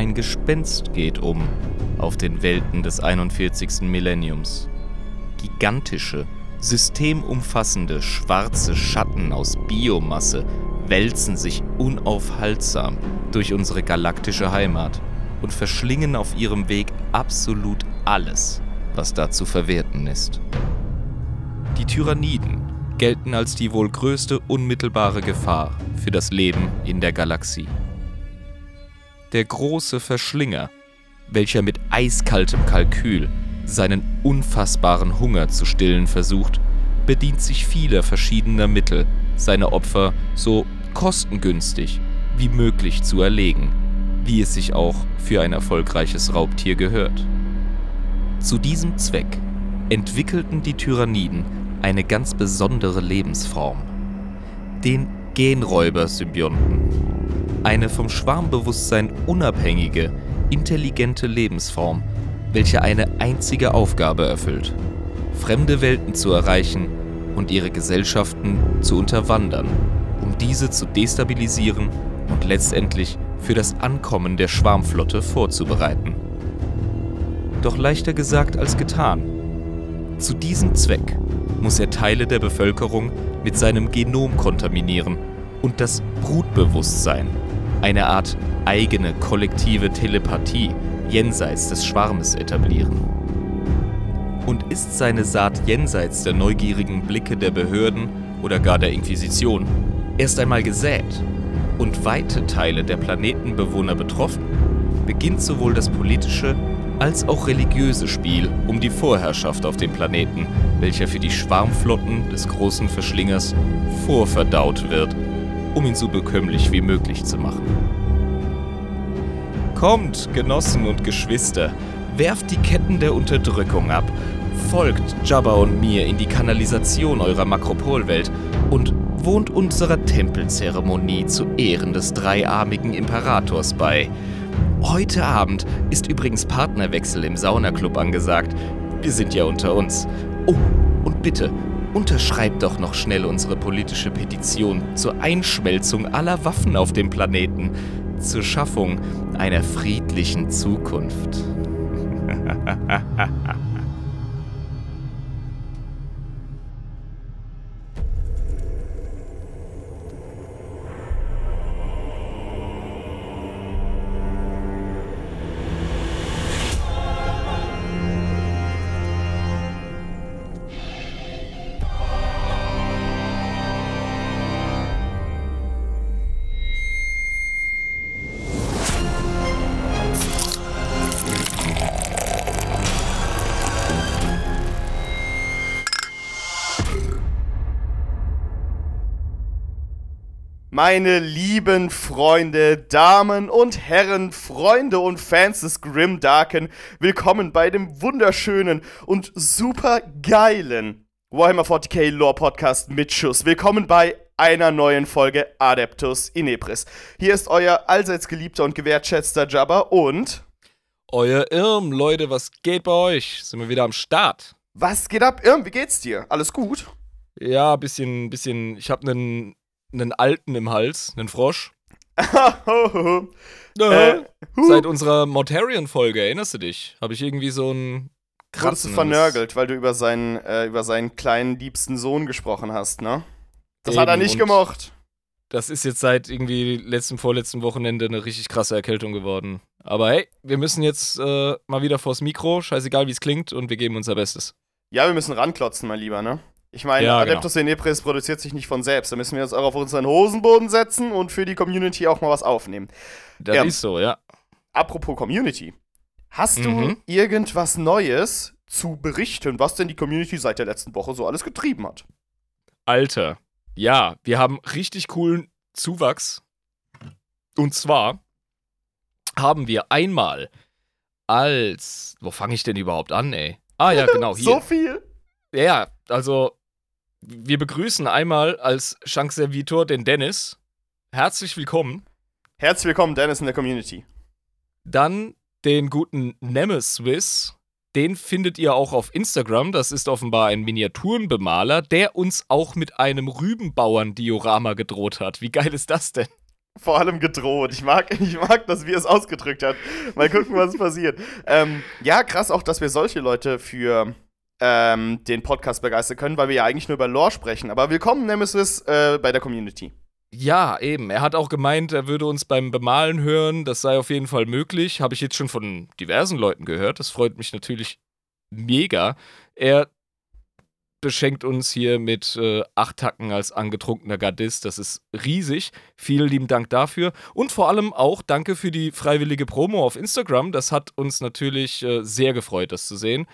Ein Gespenst geht um auf den Welten des 41. Millenniums. Gigantische, systemumfassende schwarze Schatten aus Biomasse wälzen sich unaufhaltsam durch unsere galaktische Heimat und verschlingen auf ihrem Weg absolut alles, was da zu verwerten ist. Die Tyranniden gelten als die wohl größte unmittelbare Gefahr für das Leben in der Galaxie. Der große Verschlinger, welcher mit eiskaltem Kalkül seinen unfassbaren Hunger zu stillen versucht, bedient sich vieler verschiedener Mittel, seine Opfer so kostengünstig wie möglich zu erlegen, wie es sich auch für ein erfolgreiches Raubtier gehört. Zu diesem Zweck entwickelten die Tyranniden eine ganz besondere Lebensform, den Genräuber-Symbionten, eine vom Schwarmbewusstsein unabhängige, intelligente Lebensform, welche eine einzige Aufgabe erfüllt, fremde Welten zu erreichen und ihre Gesellschaften zu unterwandern, um diese zu destabilisieren und letztendlich für das Ankommen der Schwarmflotte vorzubereiten. Doch leichter gesagt als getan. Zu diesem Zweck muss er Teile der Bevölkerung mit seinem Genom kontaminieren und das Brutbewusstsein, eine Art eigene kollektive Telepathie jenseits des Schwarmes etablieren. Und ist seine Saat jenseits der neugierigen Blicke der Behörden oder gar der Inquisition erst einmal gesät und weite Teile der Planetenbewohner betroffen, beginnt sowohl das politische als auch religiöse Spiel um die Vorherrschaft auf dem Planeten, welcher für die Schwarmflotten des großen Verschlingers vorverdaut wird, um ihn so bekömmlich wie möglich zu machen. Kommt, Genossen und Geschwister, werft die Ketten der Unterdrückung ab, folgt Jabba und mir in die Kanalisation eurer Makropolwelt und wohnt unserer Tempelzeremonie zu Ehren des dreiarmigen Imperators bei. Heute Abend ist übrigens Partnerwechsel im Saunaclub angesagt. Wir sind ja unter uns. Oh, und bitte, unterschreibt doch noch schnell unsere politische Petition zur Einschmelzung aller Waffen auf dem Planeten, zur Schaffung einer friedlichen Zukunft. Meine lieben Freunde, Damen und Herren, Freunde und Fans des Grim Darken, willkommen bei dem wunderschönen und super geilen Warhammer 40k Lore Podcast mit Schuss. Willkommen bei einer neuen Folge Adeptus Inepris. Hier ist euer allseits geliebter und gewertschätzter Jabba und euer Irm, Leute, was geht bei euch? Sind wir wieder am Start? Was geht ab, Irm? Wie geht's dir? Alles gut? Ja, bisschen, bisschen. Ich habe einen einen Alten im Hals, einen Frosch. äh, Seit unserer Mortarion-Folge, erinnerst du dich? Habe ich irgendwie so ein Kratzen. Wurdest du vernörgelt, weil du über seinen, äh, über seinen kleinen, liebsten Sohn gesprochen hast, ne? Das Eben, hat er nicht gemocht. Das ist jetzt seit irgendwie letztem, vorletzten Wochenende eine richtig krasse Erkältung geworden. Aber hey, wir müssen jetzt äh, mal wieder vors Mikro, scheißegal wie es klingt, und wir geben unser Bestes. Ja, wir müssen ranklotzen, mein Lieber, ne? Ich meine, ja, Adeptus genau. Inepris produziert sich nicht von selbst. Da müssen wir uns auch auf unseren Hosenboden setzen und für die Community auch mal was aufnehmen. Das ja. ist so, ja. Apropos Community. Hast mhm. du irgendwas Neues zu berichten, was denn die Community seit der letzten Woche so alles getrieben hat? Alter, ja, wir haben richtig coolen Zuwachs. Und zwar haben wir einmal als. Wo fange ich denn überhaupt an, ey? Ah ja, genau, hier. so viel? Ja, also wir begrüßen einmal als Chancservitor den Dennis. Herzlich willkommen. Herzlich willkommen, Dennis, in der Community. Dann den guten Nemeswiss. Den findet ihr auch auf Instagram. Das ist offenbar ein Miniaturenbemaler, der uns auch mit einem Rübenbauern-Diorama gedroht hat. Wie geil ist das denn? vor allem gedroht. Ich mag, ich mag, dass wir es ausgedrückt hat. Mal gucken, was passiert. Ähm, ja, krass auch, dass wir solche Leute für ähm, den Podcast begeistern können, weil wir ja eigentlich nur über Lore sprechen. Aber willkommen, Nemesis, äh, bei der Community. Ja, eben. Er hat auch gemeint, er würde uns beim Bemalen hören. Das sei auf jeden Fall möglich. Habe ich jetzt schon von diversen Leuten gehört. Das freut mich natürlich mega. Er beschenkt uns hier mit äh, acht Tacken als angetrunkener Gardist. Das ist riesig. Vielen lieben Dank dafür. Und vor allem auch danke für die freiwillige Promo auf Instagram. Das hat uns natürlich äh, sehr gefreut, das zu sehen.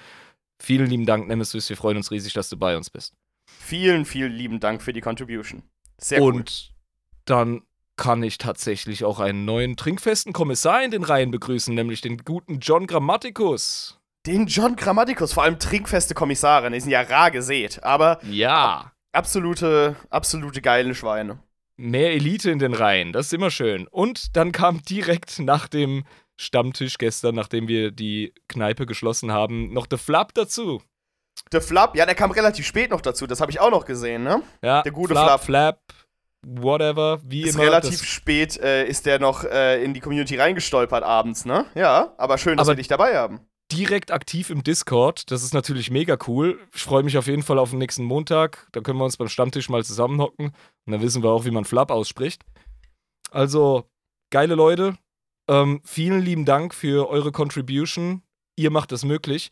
Vielen lieben Dank, Nemesis. Wir freuen uns riesig, dass du bei uns bist. Vielen, vielen lieben Dank für die Contribution. Sehr cool. Und dann kann ich tatsächlich auch einen neuen trinkfesten Kommissar in den Reihen begrüßen, nämlich den guten John Grammaticus. Den John Grammaticus, vor allem trinkfeste Kommissare, die sind ja rar gesät, aber Ja. absolute, absolute geile Schweine. Mehr Elite in den Reihen, das ist immer schön. Und dann kam direkt nach dem Stammtisch gestern, nachdem wir die Kneipe geschlossen haben, noch The Flap dazu. Der Flap, ja, der kam relativ spät noch dazu, das habe ich auch noch gesehen, ne? Ja, Der gute Flap, Flap. Flap, whatever, wie Ist immer. relativ spät, äh, ist der noch äh, in die Community reingestolpert abends, ne? Ja, aber schön, dass Aber- wir dich dabei haben. direkt aktiv im Discord. Das ist natürlich mega cool. Ich freue mich auf jeden Fall auf den nächsten Montag. Da können wir uns beim Stammtisch mal zusammenhocken. Und dann wissen wir auch, wie man Flap ausspricht. Also, geile Leute. Ähm, vielen lieben Dank für eure Contribution. Ihr macht es möglich.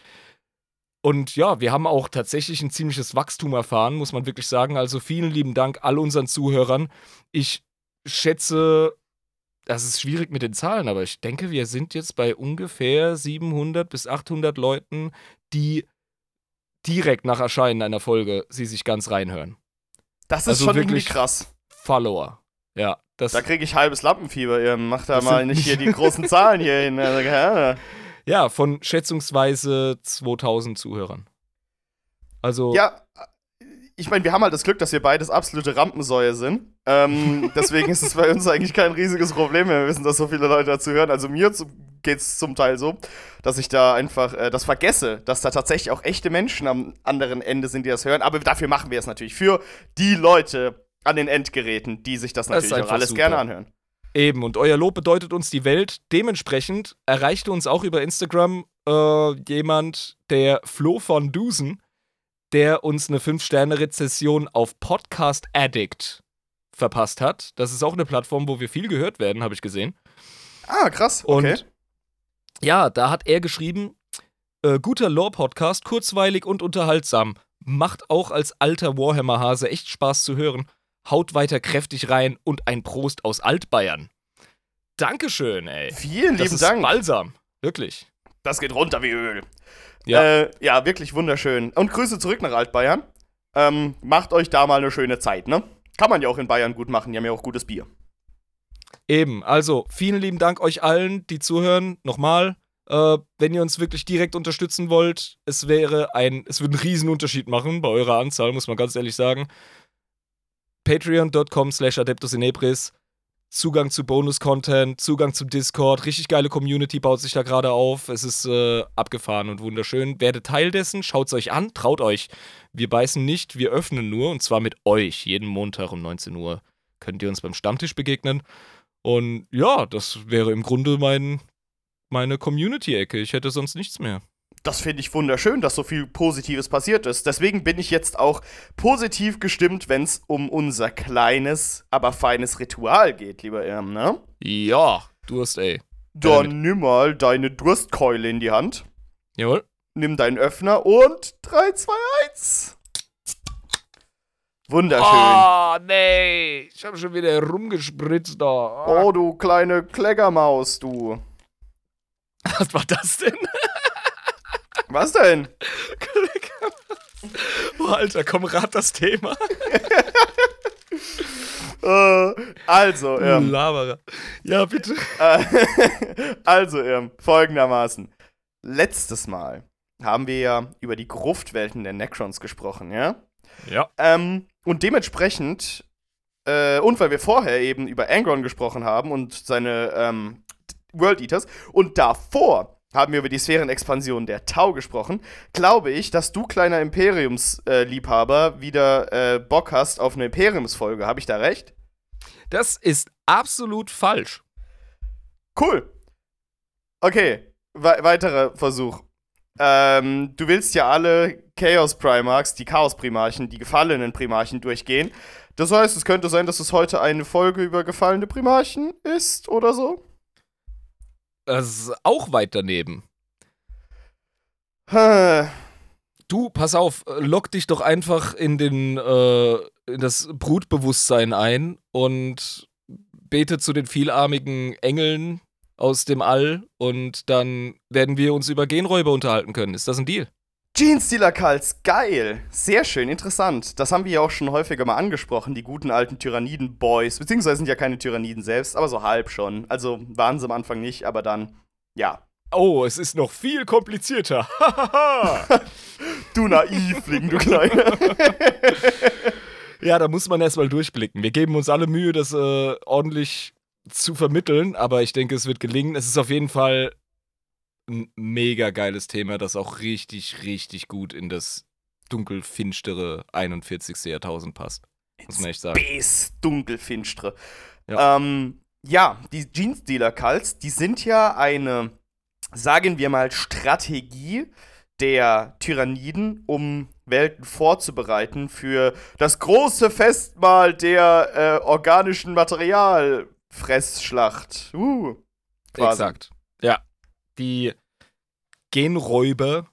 Und ja, wir haben auch tatsächlich ein ziemliches Wachstum erfahren, muss man wirklich sagen. Also vielen lieben Dank all unseren Zuhörern. Ich schätze, das ist schwierig mit den Zahlen, aber ich denke, wir sind jetzt bei ungefähr 700 bis 800 Leuten, die direkt nach Erscheinen einer Folge sie sich ganz reinhören. Das ist Also schon wirklich- krass. Follower. Ja, das, Da kriege ich halbes Lampenfieber. Ihr macht da mal nicht hier die großen Zahlen hier hin. Also, ja. von schätzungsweise 2000 Zuhörern. Also, Ja, ich meine, wir haben halt das Glück, dass wir beides absolute Rampensäue sind. Ähm, deswegen ist es bei uns eigentlich kein riesiges Problem, wenn wir wissen, dass so viele Leute dazu hören. Also mir zu, geht's zum Teil so, dass ich da einfach äh, das vergesse, dass da tatsächlich auch echte Menschen am anderen Ende sind, die das hören. Aber dafür machen wir es natürlich für die Leute an den Endgeräten, die sich das Das natürlich auch einfach alles super. gerne anhören. Eben, und euer Lob bedeutet uns die Welt. Dementsprechend erreichte uns auch über Instagram äh, jemand, der Flo von Dusen, der uns eine 5-Sterne-Rezession auf Podcast Addict verpasst hat. Das ist auch eine Plattform, wo wir viel gehört werden, habe ich gesehen. Ah, krass. Okay. Und ja, da hat er geschrieben, äh, guter Lore-Podcast, kurzweilig und unterhaltsam. Macht auch als alter Warhammer-Hase echt Spaß zu hören. Haut weiter kräftig rein und ein Prost aus Altbayern. Dankeschön, ey. Vielen Das lieben ist Dank. Balsam. Wirklich. Das geht runter wie Öl. Ja. Äh, ja, wirklich wunderschön. Und Grüße zurück nach Altbayern. Ähm, macht euch da mal eine schöne Zeit, ne? Kann man ja auch in Bayern gut machen, die haben ja auch gutes Bier. Eben, also vielen lieben Dank euch allen, die zuhören. Nochmal, äh, wenn ihr uns wirklich direkt unterstützen wollt, es wäre ein, es würde einen riesen Unterschied machen bei eurer Anzahl, muss man ganz ehrlich sagen. Patreon.com slash Adeptus Inebris. Zugang zu Bonus-Content, Zugang zum Discord, richtig geile Community baut sich da gerade auf. Es ist äh, abgefahren und wunderschön. Werdet Teil dessen, schaut's euch an, traut euch. Wir beißen nicht, wir öffnen nur und zwar mit euch. Jeden Montag um 19 Uhr könnt ihr uns beim Stammtisch begegnen. Und ja, das wäre im Grunde mein, meine Community-Ecke. Ich hätte sonst nichts mehr. Das finde ich wunderschön, dass so viel Positives passiert ist. Deswegen bin ich jetzt auch positiv gestimmt, wenn es um unser kleines, aber feines Ritual geht, lieber Irm, ne? Ja, Durst, ey. Dann Damit. nimm mal deine Durstkeule in die Hand, Jawohl. nimm deinen Öffner und 3, 2, 1. Wunderschön. Oh, nee. Ich habe schon wieder rumgespritzt da. Oh, du kleine Kleckermaus, du. Was war das denn? Was denn? oh, Alter, komm, rat das Thema. Äh, also, ähm, Laberer. Ja, bitte. Äh, also, ähm, folgendermaßen. Letztes Mal haben wir ja über die Gruftwelten der Necrons gesprochen, ja? Ja. Ähm, und dementsprechend, äh, und weil wir vorher eben über Angron gesprochen haben und seine ähm, World Eaters, und davor haben wir über die Sphärenexpansion der Tau gesprochen, glaube ich, dass du, kleiner Imperiumsliebhaber, wieder äh, Bock hast auf eine Imperiumsfolge. Habe ich da recht? Das ist absolut falsch. Cool. Okay, we weiterer Versuch. Ähm, du willst ja alle Chaos Primarchs, die Chaos Primarchen, die gefallenen Primarchen durchgehen. Das heißt, es könnte sein, dass es heute eine Folge über gefallene Primarchen ist oder so. Das ist auch weit daneben. Du, pass auf, lock dich doch einfach in den äh, in das Brutbewusstsein ein und bete zu den vielarmigen Engeln aus dem All und dann werden wir uns über Genräuber unterhalten können. Ist das ein Deal? Jeans-Dealer Kults, geil. Sehr schön, interessant. Das haben wir ja auch schon häufiger mal angesprochen, die guten alten Tyranniden-Boys. Beziehungsweise sind ja keine Tyranniden selbst, aber so halb schon. Also waren sie am Anfang nicht, aber dann, ja. Oh, es ist noch viel komplizierter. du Naivling, du Kleiner. ja, da muss man erstmal durchblicken. Wir geben uns alle Mühe, das äh, ordentlich zu vermitteln, aber ich denke, es wird gelingen. Es ist auf jeden Fall mega geiles Thema, das auch richtig, richtig gut in das dunkelfinstere 41. Jahrtausend passt. Muss man echt sagen. Space dunkelfinstere. Ja. Ähm, ja, die Jeans-Dealer-Cults, die sind ja eine, sagen wir mal, Strategie der Tyranniden, um Welten vorzubereiten für das große Festmahl der äh, organischen Materialfressschlacht. Uh, quasi. Exakt. Ja, die Genräuber,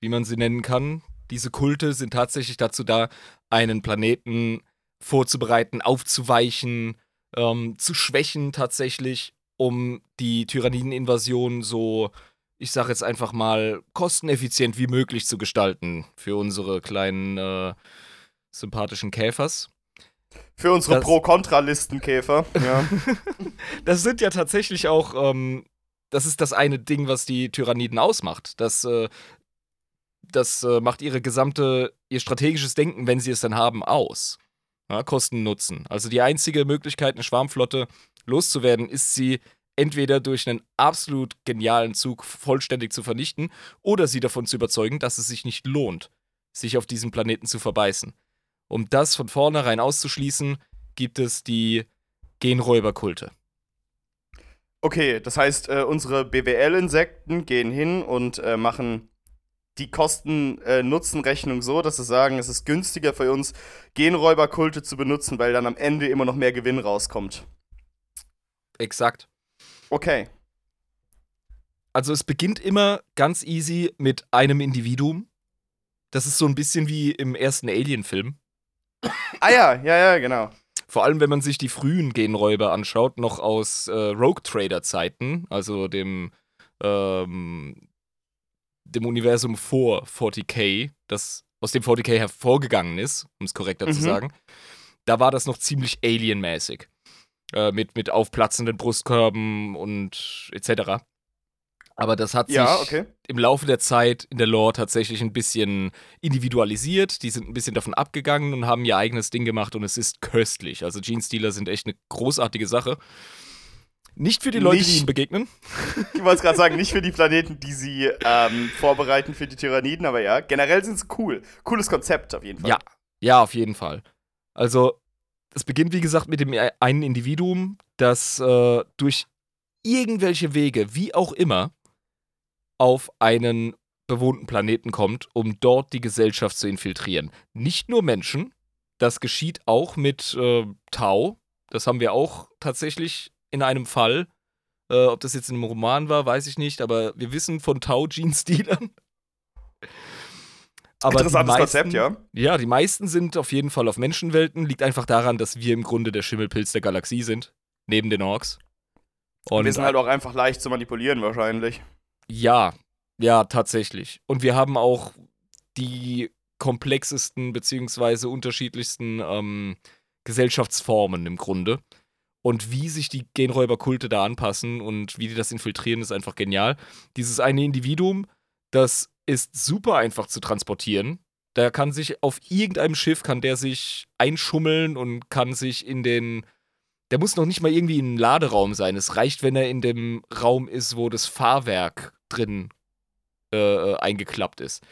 wie man sie nennen kann, diese Kulte sind tatsächlich dazu da, einen Planeten vorzubereiten, aufzuweichen, ähm, zu schwächen tatsächlich, um die Tyrannideninvasion so, ich sag jetzt einfach mal, kosteneffizient wie möglich zu gestalten für unsere kleinen äh, sympathischen Käfers. Für unsere Pro-Kontra-Listenkäfer, ja. das sind ja tatsächlich auch ähm, das ist das eine Ding, was die Tyranniden ausmacht. Das, äh, das äh, macht ihre gesamte, ihr strategisches Denken, wenn sie es dann haben, aus. Ja, Kosten Nutzen. Also die einzige Möglichkeit, eine Schwarmflotte loszuwerden, ist sie entweder durch einen absolut genialen Zug vollständig zu vernichten oder sie davon zu überzeugen, dass es sich nicht lohnt, sich auf diesen Planeten zu verbeißen. Um das von vornherein auszuschließen, gibt es die Genräuberkulte. Okay, das heißt, äh, unsere BWL-Insekten gehen hin und äh, machen die Kosten-Nutzen-Rechnung äh, so, dass sie sagen, es ist günstiger für uns, Genräuberkulte zu benutzen, weil dann am Ende immer noch mehr Gewinn rauskommt. Exakt. Okay. Also es beginnt immer ganz easy mit einem Individuum. Das ist so ein bisschen wie im ersten Alien-Film. Ah ja, ja, ja, genau. Vor allem, wenn man sich die frühen Genräuber anschaut, noch aus äh, Rogue Trader-Zeiten, also dem, ähm, dem Universum vor 40k, das aus dem 40k hervorgegangen ist, um es korrekter mhm. zu sagen, da war das noch ziemlich alienmäßig. Äh, mit, mit aufplatzenden Brustkörben und etc. Aber das hat sich ja, okay. im Laufe der Zeit in der Lore tatsächlich ein bisschen individualisiert. Die sind ein bisschen davon abgegangen und haben ihr eigenes Ding gemacht und es ist köstlich. Also Gene Stealer sind echt eine großartige Sache. Nicht für die Leute, nicht, die ihnen begegnen. Ich wollte es gerade sagen, nicht für die Planeten, die sie ähm, vorbereiten für die Tyranniden, aber ja, generell sind sie cool. Cooles Konzept auf jeden Fall. Ja, ja, auf jeden Fall. Also, es beginnt, wie gesagt, mit dem e-, einen Individuum, das äh, durch irgendwelche Wege, wie auch immer, auf einen bewohnten Planeten kommt, um dort die Gesellschaft zu infiltrieren. Nicht nur Menschen, das geschieht auch mit äh, Tau. Das haben wir auch tatsächlich in einem Fall. Äh, ob das jetzt in einem Roman war, weiß ich nicht, aber wir wissen von Tau-Gene-Stealern. Interessantes meisten, Konzept, ja. Ja, die meisten sind auf jeden Fall auf Menschenwelten. Liegt einfach daran, dass wir im Grunde der Schimmelpilz der Galaxie sind. Neben den Orks. Und wir sind halt auch einfach leicht zu manipulieren, wahrscheinlich. Ja, ja, tatsächlich. Und wir haben auch die komplexesten beziehungsweise unterschiedlichsten ähm, Gesellschaftsformen im Grunde. Und wie sich die Genräuberkulte da anpassen und wie die das infiltrieren, ist einfach genial. Dieses eine Individuum, das ist super einfach zu transportieren. Der kann sich auf irgendeinem Schiff, kann der sich einschummeln und kann sich in den der muss noch nicht mal irgendwie in einem Laderaum sein. Es reicht, wenn er in dem Raum ist, wo das Fahrwerk drin äh, äh, eingeklappt ist.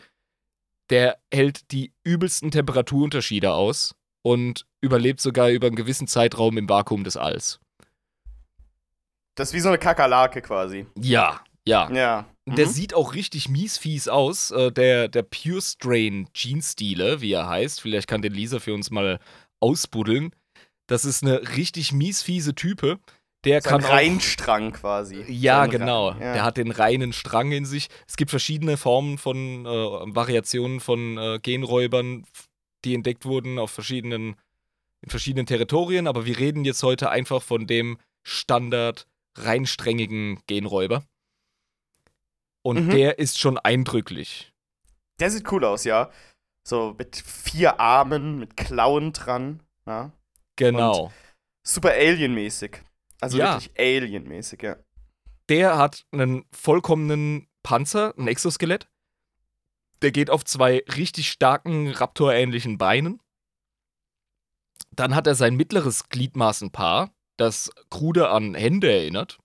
Der hält die übelsten Temperaturunterschiede aus und überlebt sogar über einen gewissen Zeitraum im Vakuum des Alls. Das ist wie so eine Kakerlake quasi. Ja, ja. Ja. Der Mhm. sieht auch richtig mies fies aus. Äh, der, der Pure Strain Jeans-Dealer, wie er heißt. Vielleicht kann den Lisa für uns mal ausbuddeln. Das ist eine richtig mies fiese Type. Der so ein kann auch, Reinstrang quasi. Ja, So ein genau. Rein- ja. Der hat den reinen Strang in sich. Es gibt verschiedene Formen von äh, Variationen von äh, Genräubern, die entdeckt wurden auf verschiedenen, in verschiedenen Territorien, aber wir reden jetzt heute einfach von dem Standard reinsträngigen Genräuber. Und Mhm. der ist schon eindrücklich. Der sieht cool aus, ja. So mit vier Armen, mit Klauen dran. Ja. Genau. Super Alien-mäßig. Also Ja. wirklich Alien-mäßig, ja. Der hat einen vollkommenen Panzer, ein Exoskelett. Der geht auf zwei richtig starken Raptor-ähnlichen Beinen. Dann hat er sein mittleres Gliedmaßenpaar, das krude an Hände erinnert.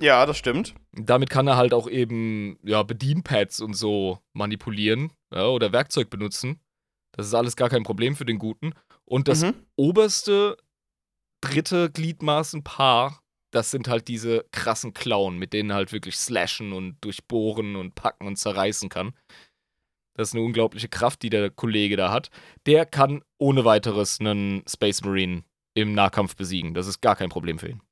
Ja, das stimmt. Damit kann er halt auch eben ja, Bedienpads und so manipulieren ja, oder Werkzeug benutzen. Das ist alles gar kein Problem für den Guten. Und das Mhm. oberste dritte Gliedmaßenpaar, das sind halt diese krassen Klauen, mit denen halt wirklich slashen und durchbohren und packen und zerreißen kann. Das ist eine unglaubliche Kraft, die der Kollege da hat. Der kann ohne weiteres einen Space Marine im Nahkampf besiegen. Das ist gar kein Problem für ihn.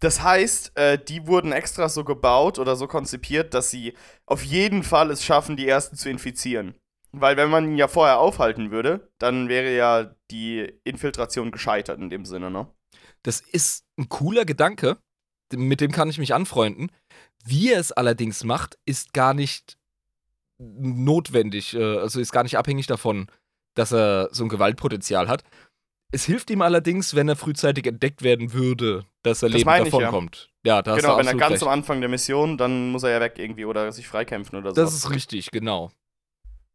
Das heißt, äh, die wurden extra so gebaut oder so konzipiert, dass sie auf jeden Fall es schaffen, die ersten zu infizieren. Weil wenn man ihn ja vorher aufhalten würde, dann wäre ja die Infiltration gescheitert in dem Sinne, ne? Das ist ein cooler Gedanke, mit dem kann ich mich anfreunden. Wie er es allerdings macht, ist gar nicht notwendig, äh, also ist gar nicht abhängig davon, dass er so ein Gewaltpotenzial hat. Es hilft ihm allerdings, wenn er frühzeitig entdeckt werden würde, dass er Das lebend ich, ja. davonkommt. Ja, da genau, wenn er ganz recht. am Anfang der Mission, dann muss er ja weg irgendwie oder sich freikämpfen oder so. Das ist richtig, genau.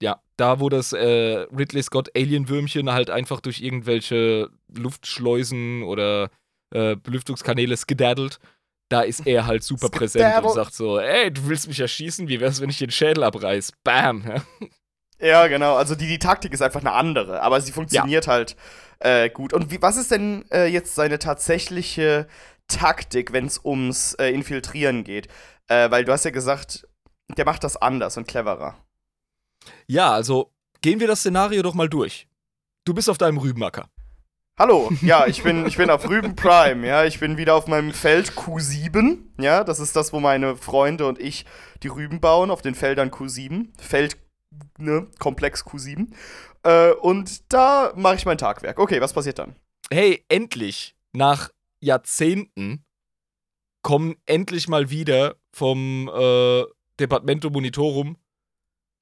Ja, da wo das äh, Ridley Scott Alien-Würmchen halt einfach durch irgendwelche Luftschleusen oder äh, Belüftungskanäle skedaddelt, da ist er halt super präsent und sagt so, ey, du willst mich erschießen, wie wär's, wenn ich den Schädel abreiß? Bam! Ja. Ja, genau. Also die, die Taktik ist einfach eine andere, aber sie funktioniert halt äh, gut. Und wie, was ist denn äh, jetzt seine tatsächliche Taktik, wenn es ums äh, Infiltrieren geht? Äh, weil du hast ja gesagt, der macht das anders und cleverer. Ja, also gehen wir das Szenario doch mal durch. Du bist auf deinem Rübenacker. Hallo, ja, ich bin, ich bin auf Rüben Prime, ja, ich bin wieder auf meinem Feld Q7, ja, das ist das, wo meine Freunde und ich die Rüben bauen, auf den Feldern Q7, Feld, ne, Komplex Q7, äh, und da mache ich mein Tagwerk. Okay, was passiert dann? Hey, endlich, nach Jahrzehnten, kommen endlich mal wieder vom äh, Departamento Monitorum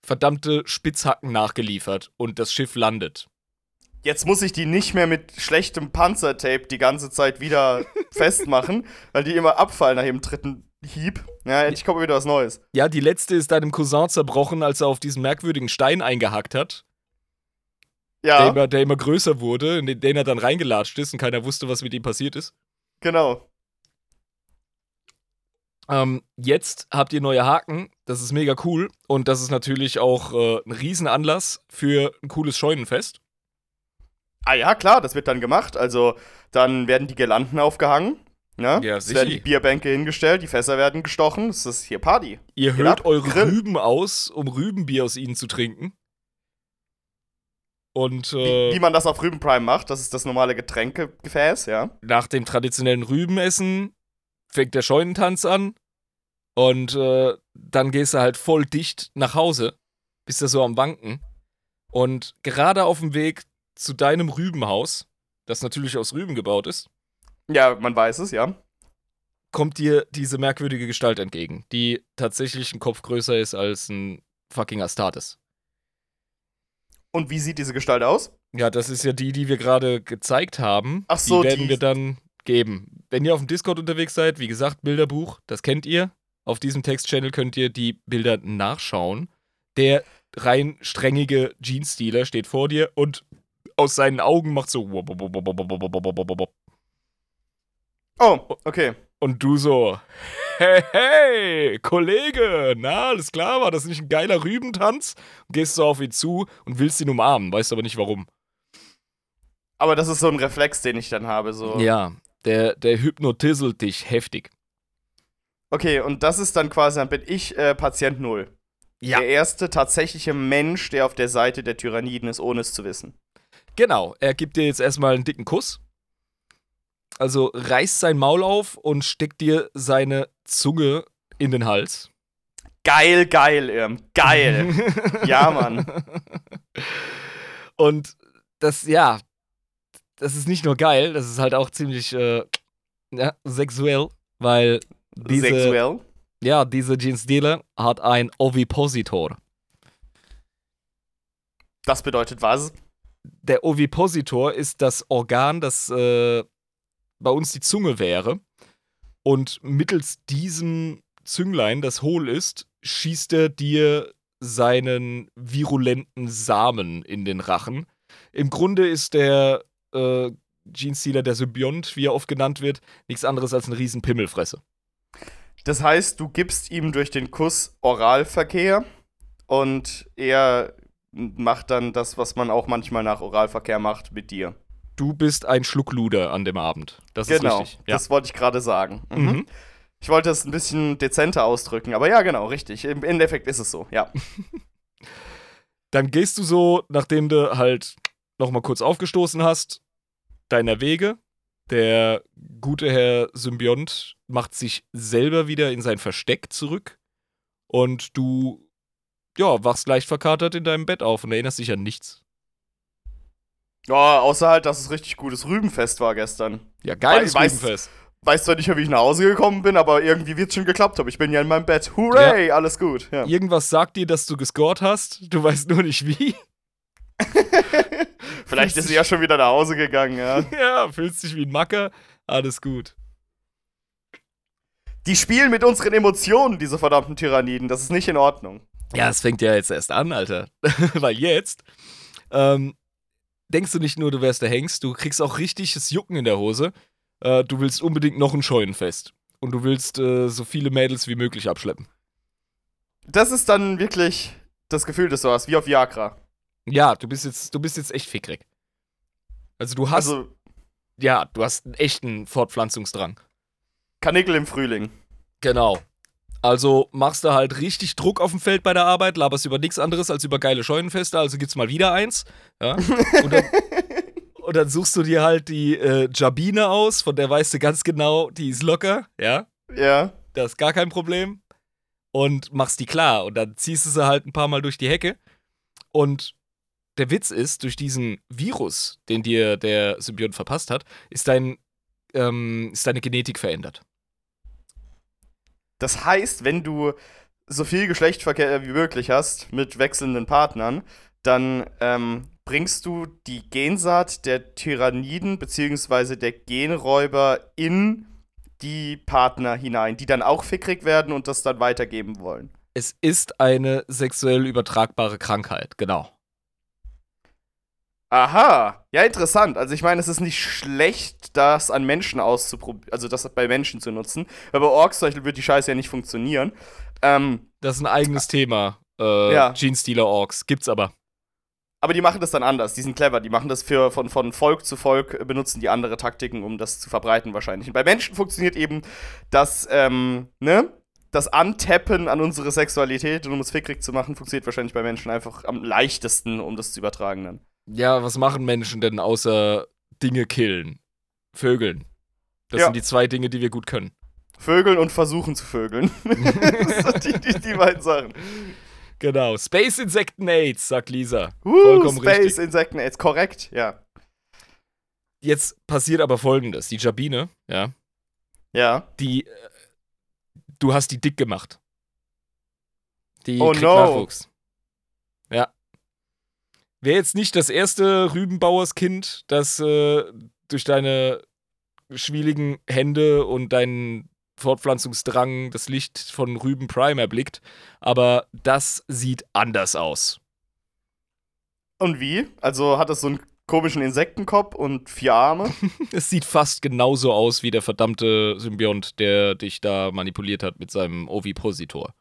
verdammte Spitzhacken nachgeliefert und das Schiff landet. Jetzt muss ich die nicht mehr mit schlechtem Panzertape die ganze Zeit wieder festmachen, weil die immer abfallen nach jedem dritten Hieb. Ja, endlich kommt wieder was Neues. Ja, die letzte ist deinem Cousin zerbrochen, als er auf diesen merkwürdigen Stein eingehackt hat, der, Ja, immer, der immer größer wurde, in den, den er dann reingelatscht ist und keiner wusste, was mit ihm passiert ist. genau. Ähm, jetzt habt ihr neue Haken, das ist mega cool und das ist natürlich auch äh, ein Riesenanlass für ein cooles Scheunenfest. Ah ja, klar, das wird dann gemacht. Also, dann werden die Girlanden aufgehangen. Ne? Ja, es sicher. werden die Bierbänke hingestellt, die Fässer werden gestochen. Das ist hier Party. Ihr Geht hört ab, eure Grill. Rüben aus, um Rübenbier aus ihnen zu trinken. Und Wie, äh, wie man das auf Rüben Prime macht, das ist das normale Getränkegefäß, ja. nach dem traditionellen Rübenessen fängt der Scheunentanz an. Und äh, dann gehst du halt voll dicht nach Hause, bist da so am Wanken. Und gerade auf dem Weg zu deinem Rübenhaus, das natürlich aus Rüben gebaut ist, Ja, man weiß es, ja. kommt dir diese merkwürdige Gestalt entgegen, die tatsächlich ein Kopf größer ist als ein fucking Astartes. Und wie sieht diese Gestalt aus? Ja, das ist ja die, die wir gerade gezeigt haben. Ach so, die werden die- wir dann geben. Wenn ihr auf dem Discord unterwegs seid, wie gesagt, Bilderbuch, das kennt ihr. Auf diesem Text-Channel könnt ihr die Bilder nachschauen. Der rein strengige Jeans-Dealer steht vor dir und aus seinen Augen macht so. Oh, okay. Und du so. Hey, hey, Kollege, na, alles klar, war das nicht ein geiler Rübentanz? Und gehst so auf ihn zu und willst ihn umarmen, weißt aber nicht warum. Aber das ist so ein Reflex, den ich dann habe, so. Ja, der, der hypnotiselt dich heftig. Okay, und das ist dann quasi, dann bin ich äh, Patient Null. Ja. Der erste tatsächliche Mensch, der auf der Seite der Tyranniden ist, ohne es zu wissen. Genau, er gibt dir jetzt erstmal einen dicken Kuss. Also reißt sein Maul auf und steckt dir seine Zunge in den Hals. Geil, geil, Irm. Geil. ja, Mann. Und das, ja, das ist nicht nur geil, das ist halt auch ziemlich äh, ja, sexuell, weil diese, Sexuell. ja, diese Jeans-Dealer hat ein Ovipositor. Das bedeutet was? Der Ovipositor ist das Organ, das äh, bei uns die Zunge wäre. Und mittels diesem Zünglein, das hohl ist, schießt er dir seinen virulenten Samen in den Rachen. Im Grunde ist der äh, Genestealer, der Symbiont, wie er oft genannt wird, nichts anderes als eine riesen Pimmelfresse. Das heißt, du gibst ihm durch den Kuss Oralverkehr und er macht dann das, was man auch manchmal nach Oralverkehr macht mit dir. Du bist ein Schluckluder an dem Abend. Das genau, ist richtig. Ja. das wollte ich gerade sagen. Mhm. Mhm. Ich wollte es ein bisschen dezenter ausdrücken, aber ja, genau, richtig. Im Endeffekt ist es so, ja. Dann gehst du so, nachdem du halt nochmal kurz aufgestoßen hast, deiner Wege. Der gute Herr Symbiont macht sich selber wieder in sein Versteck zurück. Und du, ja, wachst leicht verkatert in deinem Bett auf und erinnerst dich an nichts. Ja, außer halt, dass es richtig gutes Rübenfest war gestern. Ja, geiles Weiß- Rübenfest. Weiß zwar nicht mehr, wie ich nach Hause gekommen bin, aber irgendwie wird es schon geklappt haben. Ich bin ja in meinem Bett. Hooray, alles gut. Ja. Irgendwas sagt dir, dass du gescored hast. Du weißt nur nicht wie. Vielleicht ist sie ja schon wieder nach Hause gegangen, ja. ja, fühlst dich wie ein Macker. Alles gut. Die spielen mit unseren Emotionen, diese verdammten Tyranniden. Das ist nicht in Ordnung. Ja, es fängt ja jetzt erst an, Alter. Weil jetzt ähm, denkst du nicht nur, du wärst der Hengst, du kriegst auch richtiges Jucken in der Hose. Äh, du willst unbedingt noch ein Scheunenfest. Und du willst äh, so viele Mädels wie möglich abschleppen. Das ist dann wirklich das Gefühl, das du hast, wie auf Viagra. Ja, du bist jetzt, du bist jetzt echt fickrig. Also du hast, Also, ja, du hast einen echten Fortpflanzungsdrang. Kanickel im Frühling. Genau. Also machst du halt richtig Druck auf dem Feld bei der Arbeit, laberst über nichts anderes als über geile Scheunenfeste, also gibt's mal wieder eins. Ja? Und, dann, und dann suchst du dir halt die äh, Jabine aus, von der weißt du ganz genau, die ist locker, ja. Ja. Das ist gar kein Problem. Und machst die klar. Und dann ziehst du sie halt ein paar Mal durch die Hecke. Und der Witz ist, durch diesen Virus, den dir der Symbiont verpasst hat, ist, dein, ähm, ist deine Genetik verändert. Das heißt, wenn du so viel Geschlechtsverkehr wie möglich hast mit wechselnden Partnern, dann ähm, bringst du die Gensaat der Tyranniden bzw. der Genräuber in die Partner hinein, die dann auch fickrig werden und das dann weitergeben wollen. Es ist eine sexuell übertragbare Krankheit, genau. Aha, ja interessant. Also ich meine, es ist nicht schlecht, das an Menschen auszuprobieren, also das bei Menschen zu nutzen. Weil bei Orks zum Beispiel wird die Scheiße ja nicht funktionieren. Ähm, Das ist ein eigenes Thema. Äh, Ja. Gene-Stealer Orks. Gibt's aber. aber die machen das dann anders. Die sind clever. Die machen das für von, von Volk zu Volk, äh, benutzen die andere Taktiken, um das zu verbreiten wahrscheinlich. Und bei Menschen funktioniert eben das, ähm, ne? Das Antappen an unsere Sexualität und um es fickrig zu machen, funktioniert wahrscheinlich bei Menschen einfach am leichtesten, um das zu übertragen dann. Ja, was machen Menschen denn außer Dinge killen? Vögeln. Das Ja. sind die zwei Dinge, die wir gut können. Vögeln und versuchen zu vögeln. das sind die, die, die beiden Sachen. Genau. Space Insekten AIDS, sagt Lisa. Uh, Vollkommen Space richtig. Insekten AIDS, korrekt, ja. Jetzt passiert aber folgendes: Die Jabine, ja, Ja. die. äh, Du hast die dick gemacht. Die Oh kriegt no. Ja. Wäre jetzt nicht das erste Rübenbauerskind, das äh, durch deine schwieligen Hände und deinen Fortpflanzungsdrang das Licht von Rüben Prime erblickt, aber das sieht anders aus. Und wie? Also hat es so einen komischen Insektenkopf und vier Arme? Es sieht fast genauso aus wie der verdammte Symbiont, der dich da manipuliert hat mit seinem Ovipositor.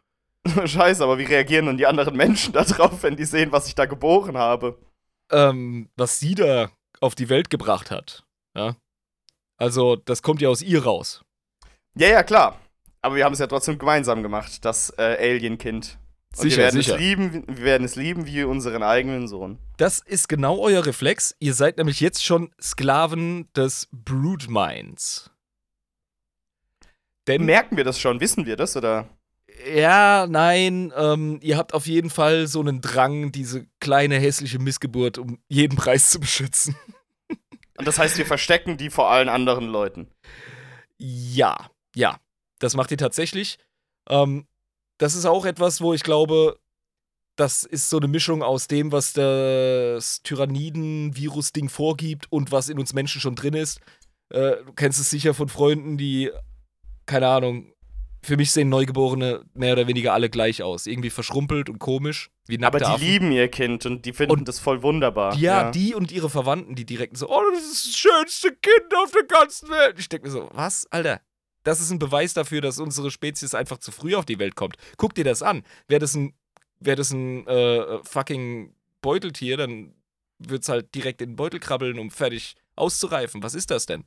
Scheiße, aber wie reagieren dann die anderen Menschen darauf, wenn die sehen, was ich da geboren habe? Ähm, was sie da auf die Welt gebracht hat. Ja? Also, das kommt ja aus ihr raus. Ja, ja, klar. Aber wir haben es ja trotzdem gemeinsam gemacht, das äh, Alien-Kind. Und Sicher, wir werden sicher. Es lieben, wir werden es lieben wie unseren eigenen Sohn. Das ist genau euer Reflex. Ihr seid nämlich jetzt schon Sklaven des Broodminds. Denn Merken wir das schon? Wissen wir das? Oder? Ja, nein, ähm, ihr habt auf jeden Fall so einen Drang, diese kleine hässliche Missgeburt um jeden Preis zu beschützen. Und das heißt, wir verstecken die vor allen anderen Leuten. Ja, ja, das macht ihr tatsächlich. Ähm, das ist auch etwas, wo ich glaube, das ist so eine Mischung aus dem, was das Tyranniden-Virus-Ding vorgibt und was in uns Menschen schon drin ist. Äh, du kennst es sicher von Freunden, die, keine Ahnung, für mich sehen Neugeborene mehr oder weniger alle gleich aus. Irgendwie verschrumpelt und komisch, wie Aber die Affen. lieben ihr Kind und die finden Und- das voll wunderbar. Ja, die und ihre Verwandten, die direkt so, oh, das ist das schönste Kind auf der ganzen Welt. Ich denke mir so, was, Alter? Das ist ein Beweis dafür, dass unsere Spezies einfach zu früh auf die Welt kommt. Guck dir das an. Wäre das ein, wär das ein äh, fucking Beuteltier, dann wird's halt direkt in den Beutel krabbeln, um fertig auszureifen. Was ist das denn?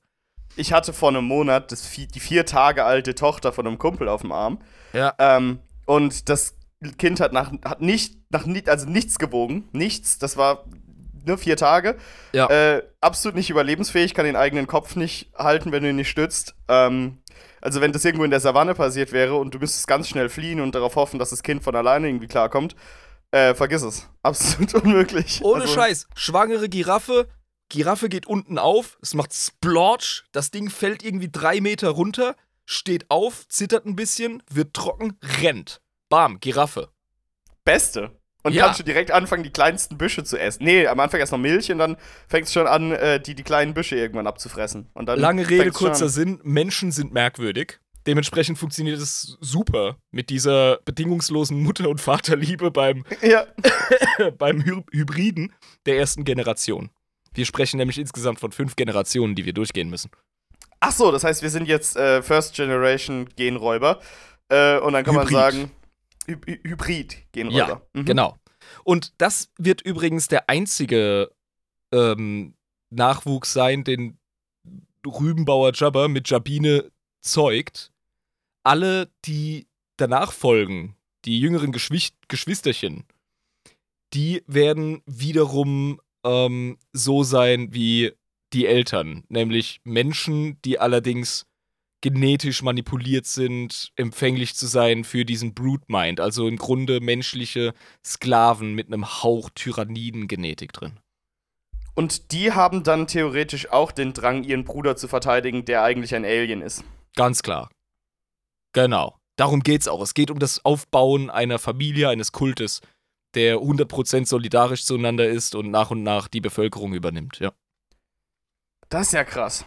Ich hatte vor einem Monat das, vi- die vier Tage alte Tochter von einem Kumpel auf dem Arm. Ja. Ähm, und das Kind hat, nach, hat nicht, nach, also nichts gewogen. Nichts. Das war nur vier Tage. Ja. Äh, absolut nicht überlebensfähig, kann den eigenen Kopf nicht halten, wenn du ihn nicht stützt. Ähm, also, wenn das irgendwo in der Savanne passiert wäre und du müsstest ganz schnell fliehen und darauf hoffen, dass das Kind von alleine irgendwie klarkommt, äh, vergiss es. Absolut unmöglich. Ohne Also, Scheiß. Schwangere Giraffe. Giraffe geht unten auf. Es macht Splotch. Das Ding fällt irgendwie drei Meter runter. Steht auf, zittert ein bisschen, wird trocken, rennt. Bam, Giraffe. Beste. Und Ja. kannst du direkt anfangen, die kleinsten Büsche zu essen. Nee, am Anfang erst noch Milch und dann fängst du schon an, äh, die, die kleinen Büsche irgendwann abzufressen. Und dann Lange Rede, kurzer. Sinn. Menschen sind merkwürdig. Dementsprechend funktioniert es super mit dieser bedingungslosen Mutter- und Vaterliebe beim, Ja. beim Hy Hybriden der ersten Generation. Wir sprechen nämlich insgesamt von fünf Generationen, die wir durchgehen müssen. Ach so, das heißt, wir sind jetzt äh, First Generation Genräuber. Äh, und dann kann Hybrid. man sagen, Hy Hy Hybrid Genräuber. Ja, Mhm. Genau. Und das wird übrigens der einzige ähm, Nachwuchs sein, den Rübenbauer Jabber mit Jabine zeugt. Alle, die danach folgen, die jüngeren Geschwisterchen, die werden wiederum ähm, so sein wie die Eltern, nämlich Menschen, die allerdings genetisch manipuliert sind, empfänglich zu sein für diesen Brute Mind, also im Grunde menschliche Sklaven mit einem Hauch Tyrannidengenetik drin. Und die haben dann theoretisch auch den Drang, ihren Bruder zu verteidigen, der eigentlich ein Alien ist. Ganz klar. Genau. Darum geht's auch. Es geht um das Aufbauen einer Familie, eines Kultes, der 100% solidarisch zueinander ist und nach und nach die Bevölkerung übernimmt, ja. Das ist ja krass.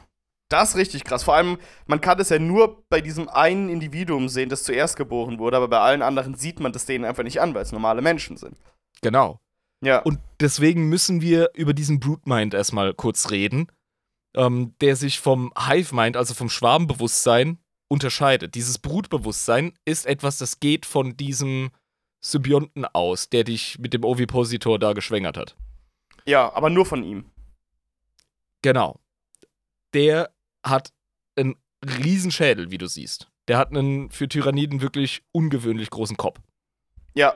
Das ist richtig krass. Vor allem, man kann es ja nur bei diesem einen Individuum sehen, das zuerst geboren wurde, aber bei allen anderen sieht man das denen einfach nicht an, weil es normale Menschen sind. Genau. Ja. Und deswegen müssen wir über diesen Brute Mind erstmal kurz reden, ähm, der sich vom Hive Mind, also vom Schwarmbewusstsein, unterscheidet. Dieses Brutbewusstsein ist etwas, das geht von diesem Symbionten aus, der dich mit dem Ovipositor da geschwängert hat. ja, aber nur von ihm. Genau. Der hat einen Riesenschädel, wie du siehst. Der hat einen für Tyranniden wirklich ungewöhnlich großen Kopf. Ja.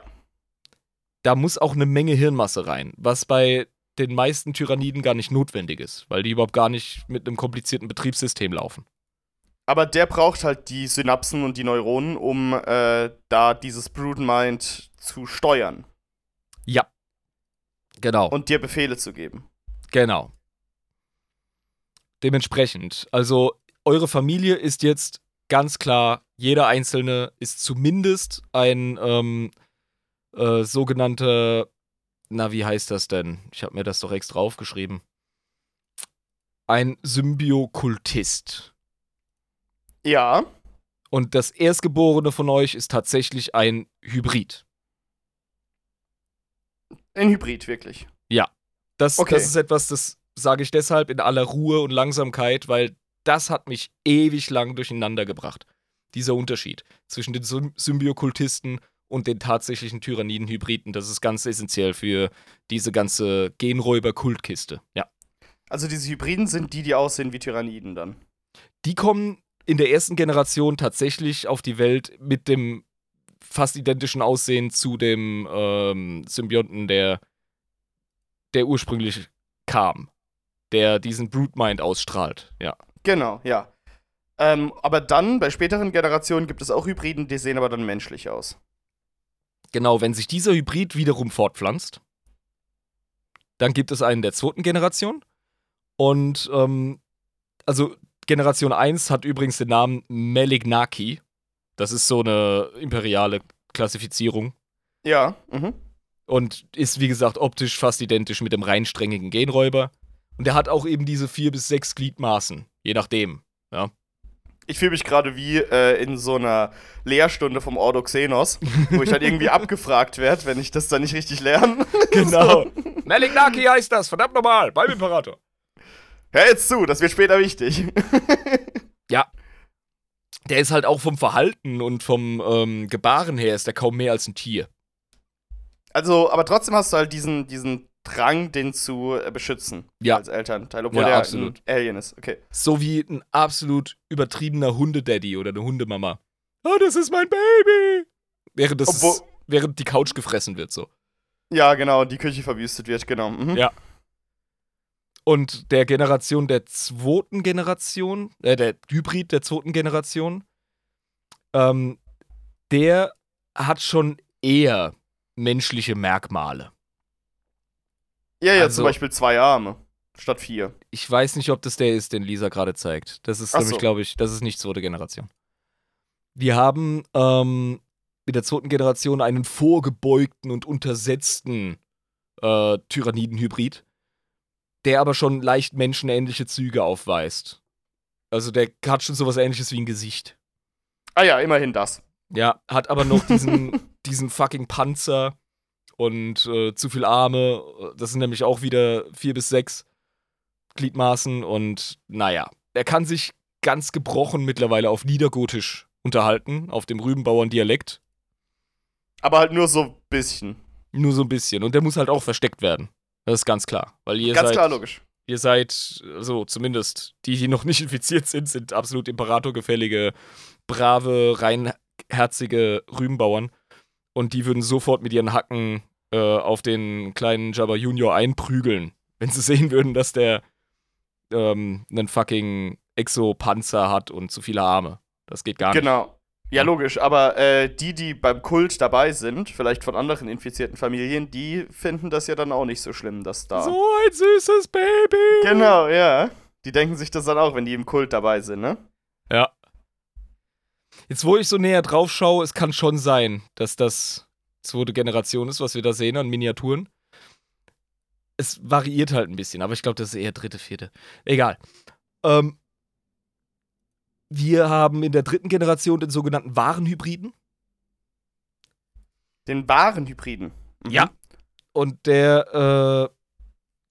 Da muss auch eine Menge Hirnmasse rein, was bei den meisten Tyranniden gar nicht notwendig ist, weil die überhaupt gar nicht mit einem komplizierten Betriebssystem laufen. Aber der braucht halt die Synapsen und die Neuronen, um äh, da dieses Brute Mind zu steuern Ja. Genau. und dir Befehle zu geben. Genau. Dementsprechend, also eure Familie ist jetzt ganz klar, jeder Einzelne ist zumindest ein ähm, äh, sogenannter, na, wie heißt das denn? Ich habe mir das doch extra aufgeschrieben. Ein Symbiokultist. Ja. Und das Erstgeborene von euch ist tatsächlich ein Hybrid. Ein Hybrid, wirklich. Das, Okay. das ist etwas, das sage ich deshalb in aller Ruhe und Langsamkeit, weil das hat mich ewig lang durcheinander gebracht. Dieser Unterschied zwischen den Sym Symbiokultisten und den tatsächlichen Tyranniden-Hybriden. Das ist ganz essentiell für diese ganze Genräuber-Kultkiste. Ja. Also diese Hybriden sind die, die aussehen wie Tyranniden dann. Die kommen in der ersten Generation tatsächlich auf die Welt mit dem fast identischen Aussehen zu dem ähm, Symbionten, der, der ursprünglich kam. Der diesen Brute Mind ausstrahlt, ja. Genau, ja. Ähm, aber dann, bei späteren Generationen, gibt es auch Hybriden, die sehen aber dann menschlich aus. Genau, wenn sich dieser Hybrid wiederum fortpflanzt, dann gibt es einen der zweiten Generation. Und ähm, also Generation 1 hat übrigens den Namen Melignaki. Das ist so eine imperiale Klassifizierung. Ja, mhm. Und ist, wie gesagt, optisch fast identisch mit dem reinsträngigen Genräuber. Und der hat auch eben diese vier bis sechs Gliedmaßen, je nachdem. Ja. Ich fühle mich gerade wie äh, in so einer Lehrstunde vom Ordo Xenos, wo ich halt irgendwie abgefragt werde, wenn ich das dann nicht richtig lerne. Genau. Melignaki heißt das, verdammt nochmal, beim Imperator. Hör jetzt zu, das wird später wichtig. Ja. Der ist halt auch vom Verhalten und vom ähm, Gebaren her ist der kaum mehr als ein Tier. Also, aber trotzdem hast du halt diesen, diesen Drang, den zu äh, beschützen. Ja. Als Elternteil, obwohl Ja, der absolut. ein Alien ist. Okay. So wie ein absolut übertriebener Hundedaddy oder eine Hundemama. Oh, das ist mein Baby. Während, das Obwohl- während die Couch gefressen wird, so. Ja, genau, die Küche verwüstet wird, genau. Mhm. Ja. Und der Generation der zweiten Generation, äh, der Hybrid der zweiten Generation, ähm, der hat schon eher menschliche Merkmale. Ja, ja, Also- zum Beispiel zwei Arme statt vier. Ich weiß nicht, ob das der ist, den Lisa gerade zeigt. Das ist Ach nämlich, so. glaube ich, das ist nicht zweite Generation. Wir haben ähm, mit der zweiten Generation einen vorgebeugten und untersetzten äh, Tyranniden-Hybrid, der aber schon leicht menschenähnliche Züge aufweist. Also der hat schon sowas ähnliches wie ein Gesicht. Ah ja, immerhin das. Ja, hat aber noch diesen, diesen fucking Panzer und äh, zu viel Arme. Das sind nämlich auch wieder vier bis sechs Gliedmaßen und naja, er kann sich ganz gebrochen mittlerweile auf Niedergotisch unterhalten, auf dem Rübenbauern-Dialekt. Aber halt nur so ein bisschen. Nur so ein bisschen. Und der muss halt auch versteckt werden. Das ist ganz klar. Weil ihr Ganz seid, klar, logisch. ihr seid, so zumindest die, die noch nicht infiziert sind, sind absolut imperatorgefällige, brave, reinherzige Rübenbauern. Und die würden sofort mit ihren Hacken äh, auf den kleinen Jabba Junior einprügeln, wenn sie sehen würden, dass der ähm, einen fucking Exo-Panzer hat und zu viele Arme. Das geht gar nicht. Genau. Ja, logisch, aber äh, die, die beim Kult dabei sind, vielleicht von anderen infizierten Familien, die finden das ja dann auch nicht so schlimm, dass da. So ein süßes Baby! Genau, ja. Die denken sich das dann auch, wenn die im Kult dabei sind, ne? Ja. Jetzt, wo ich so näher drauf schaue, es kann schon sein, dass das zweite Generation ist, was wir da sehen an Miniaturen. Es variiert halt ein bisschen, aber ich glaube, das ist eher dritte, vierte. Egal. Ähm, wir haben in der dritten Generation den sogenannten Warenhybriden. Den wahren Hybriden. Mhm. Ja. Und der,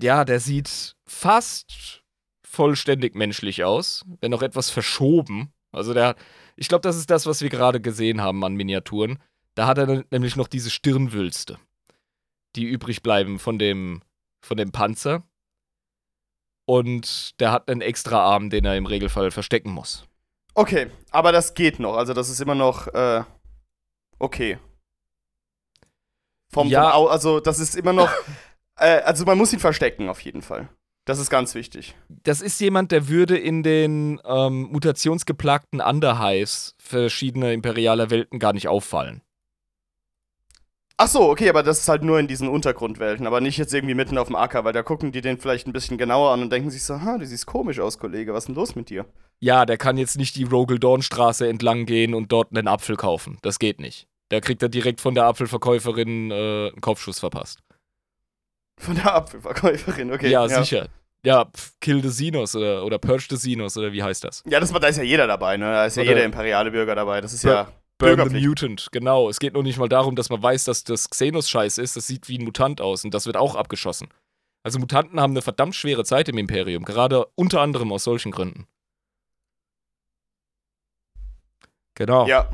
äh, ja, der sieht fast vollständig menschlich aus, wenn auch etwas verschoben. Also der, ich glaube, das ist das, was wir gerade gesehen haben an Miniaturen. Da hat er nämlich noch diese Stirnwülste, die übrig bleiben von dem, von dem Panzer. Und der hat einen extra Arm, den er im Regelfall verstecken muss. Okay, aber das geht noch. Also, das ist immer noch, äh, okay. Vom, Ja. vom also, das ist immer noch, äh, also, man muss ihn verstecken, auf jeden Fall. Das ist ganz wichtig. Das ist jemand, der würde in den ähm, mutationsgeplagten Underhives verschiedener imperialer Welten gar nicht auffallen. Ach so, okay, aber das ist halt nur in diesen Untergrundwelten, aber nicht jetzt irgendwie mitten auf dem Acker, weil da gucken die den vielleicht ein bisschen genauer an und denken sich so, ha, du siehst komisch aus, Kollege, was ist denn los mit dir? Ja, der kann jetzt nicht die Rogel Dornstraße entlang gehen und dort einen Apfel kaufen. Das geht nicht. Da kriegt er direkt von der Apfelverkäuferin äh, einen Kopfschuss verpasst. Von der Apfelverkäuferin, okay. ja, sicher. Ja, pf, Kill the Xenos oder, oder Purge the Xenos oder wie heißt das? Ja, das, da ist ja jeder dabei, ne? Da ist ja Oder- jeder imperiale Bürger dabei. Das ist ja Burn the. Mutant, genau. Es geht nur nicht mal darum, dass man weiß, dass das Xenos scheiß ist. Das sieht wie ein Mutant aus und das wird auch abgeschossen. Also Mutanten haben eine verdammt schwere Zeit im Imperium, gerade unter anderem aus solchen Gründen. Genau. Ja.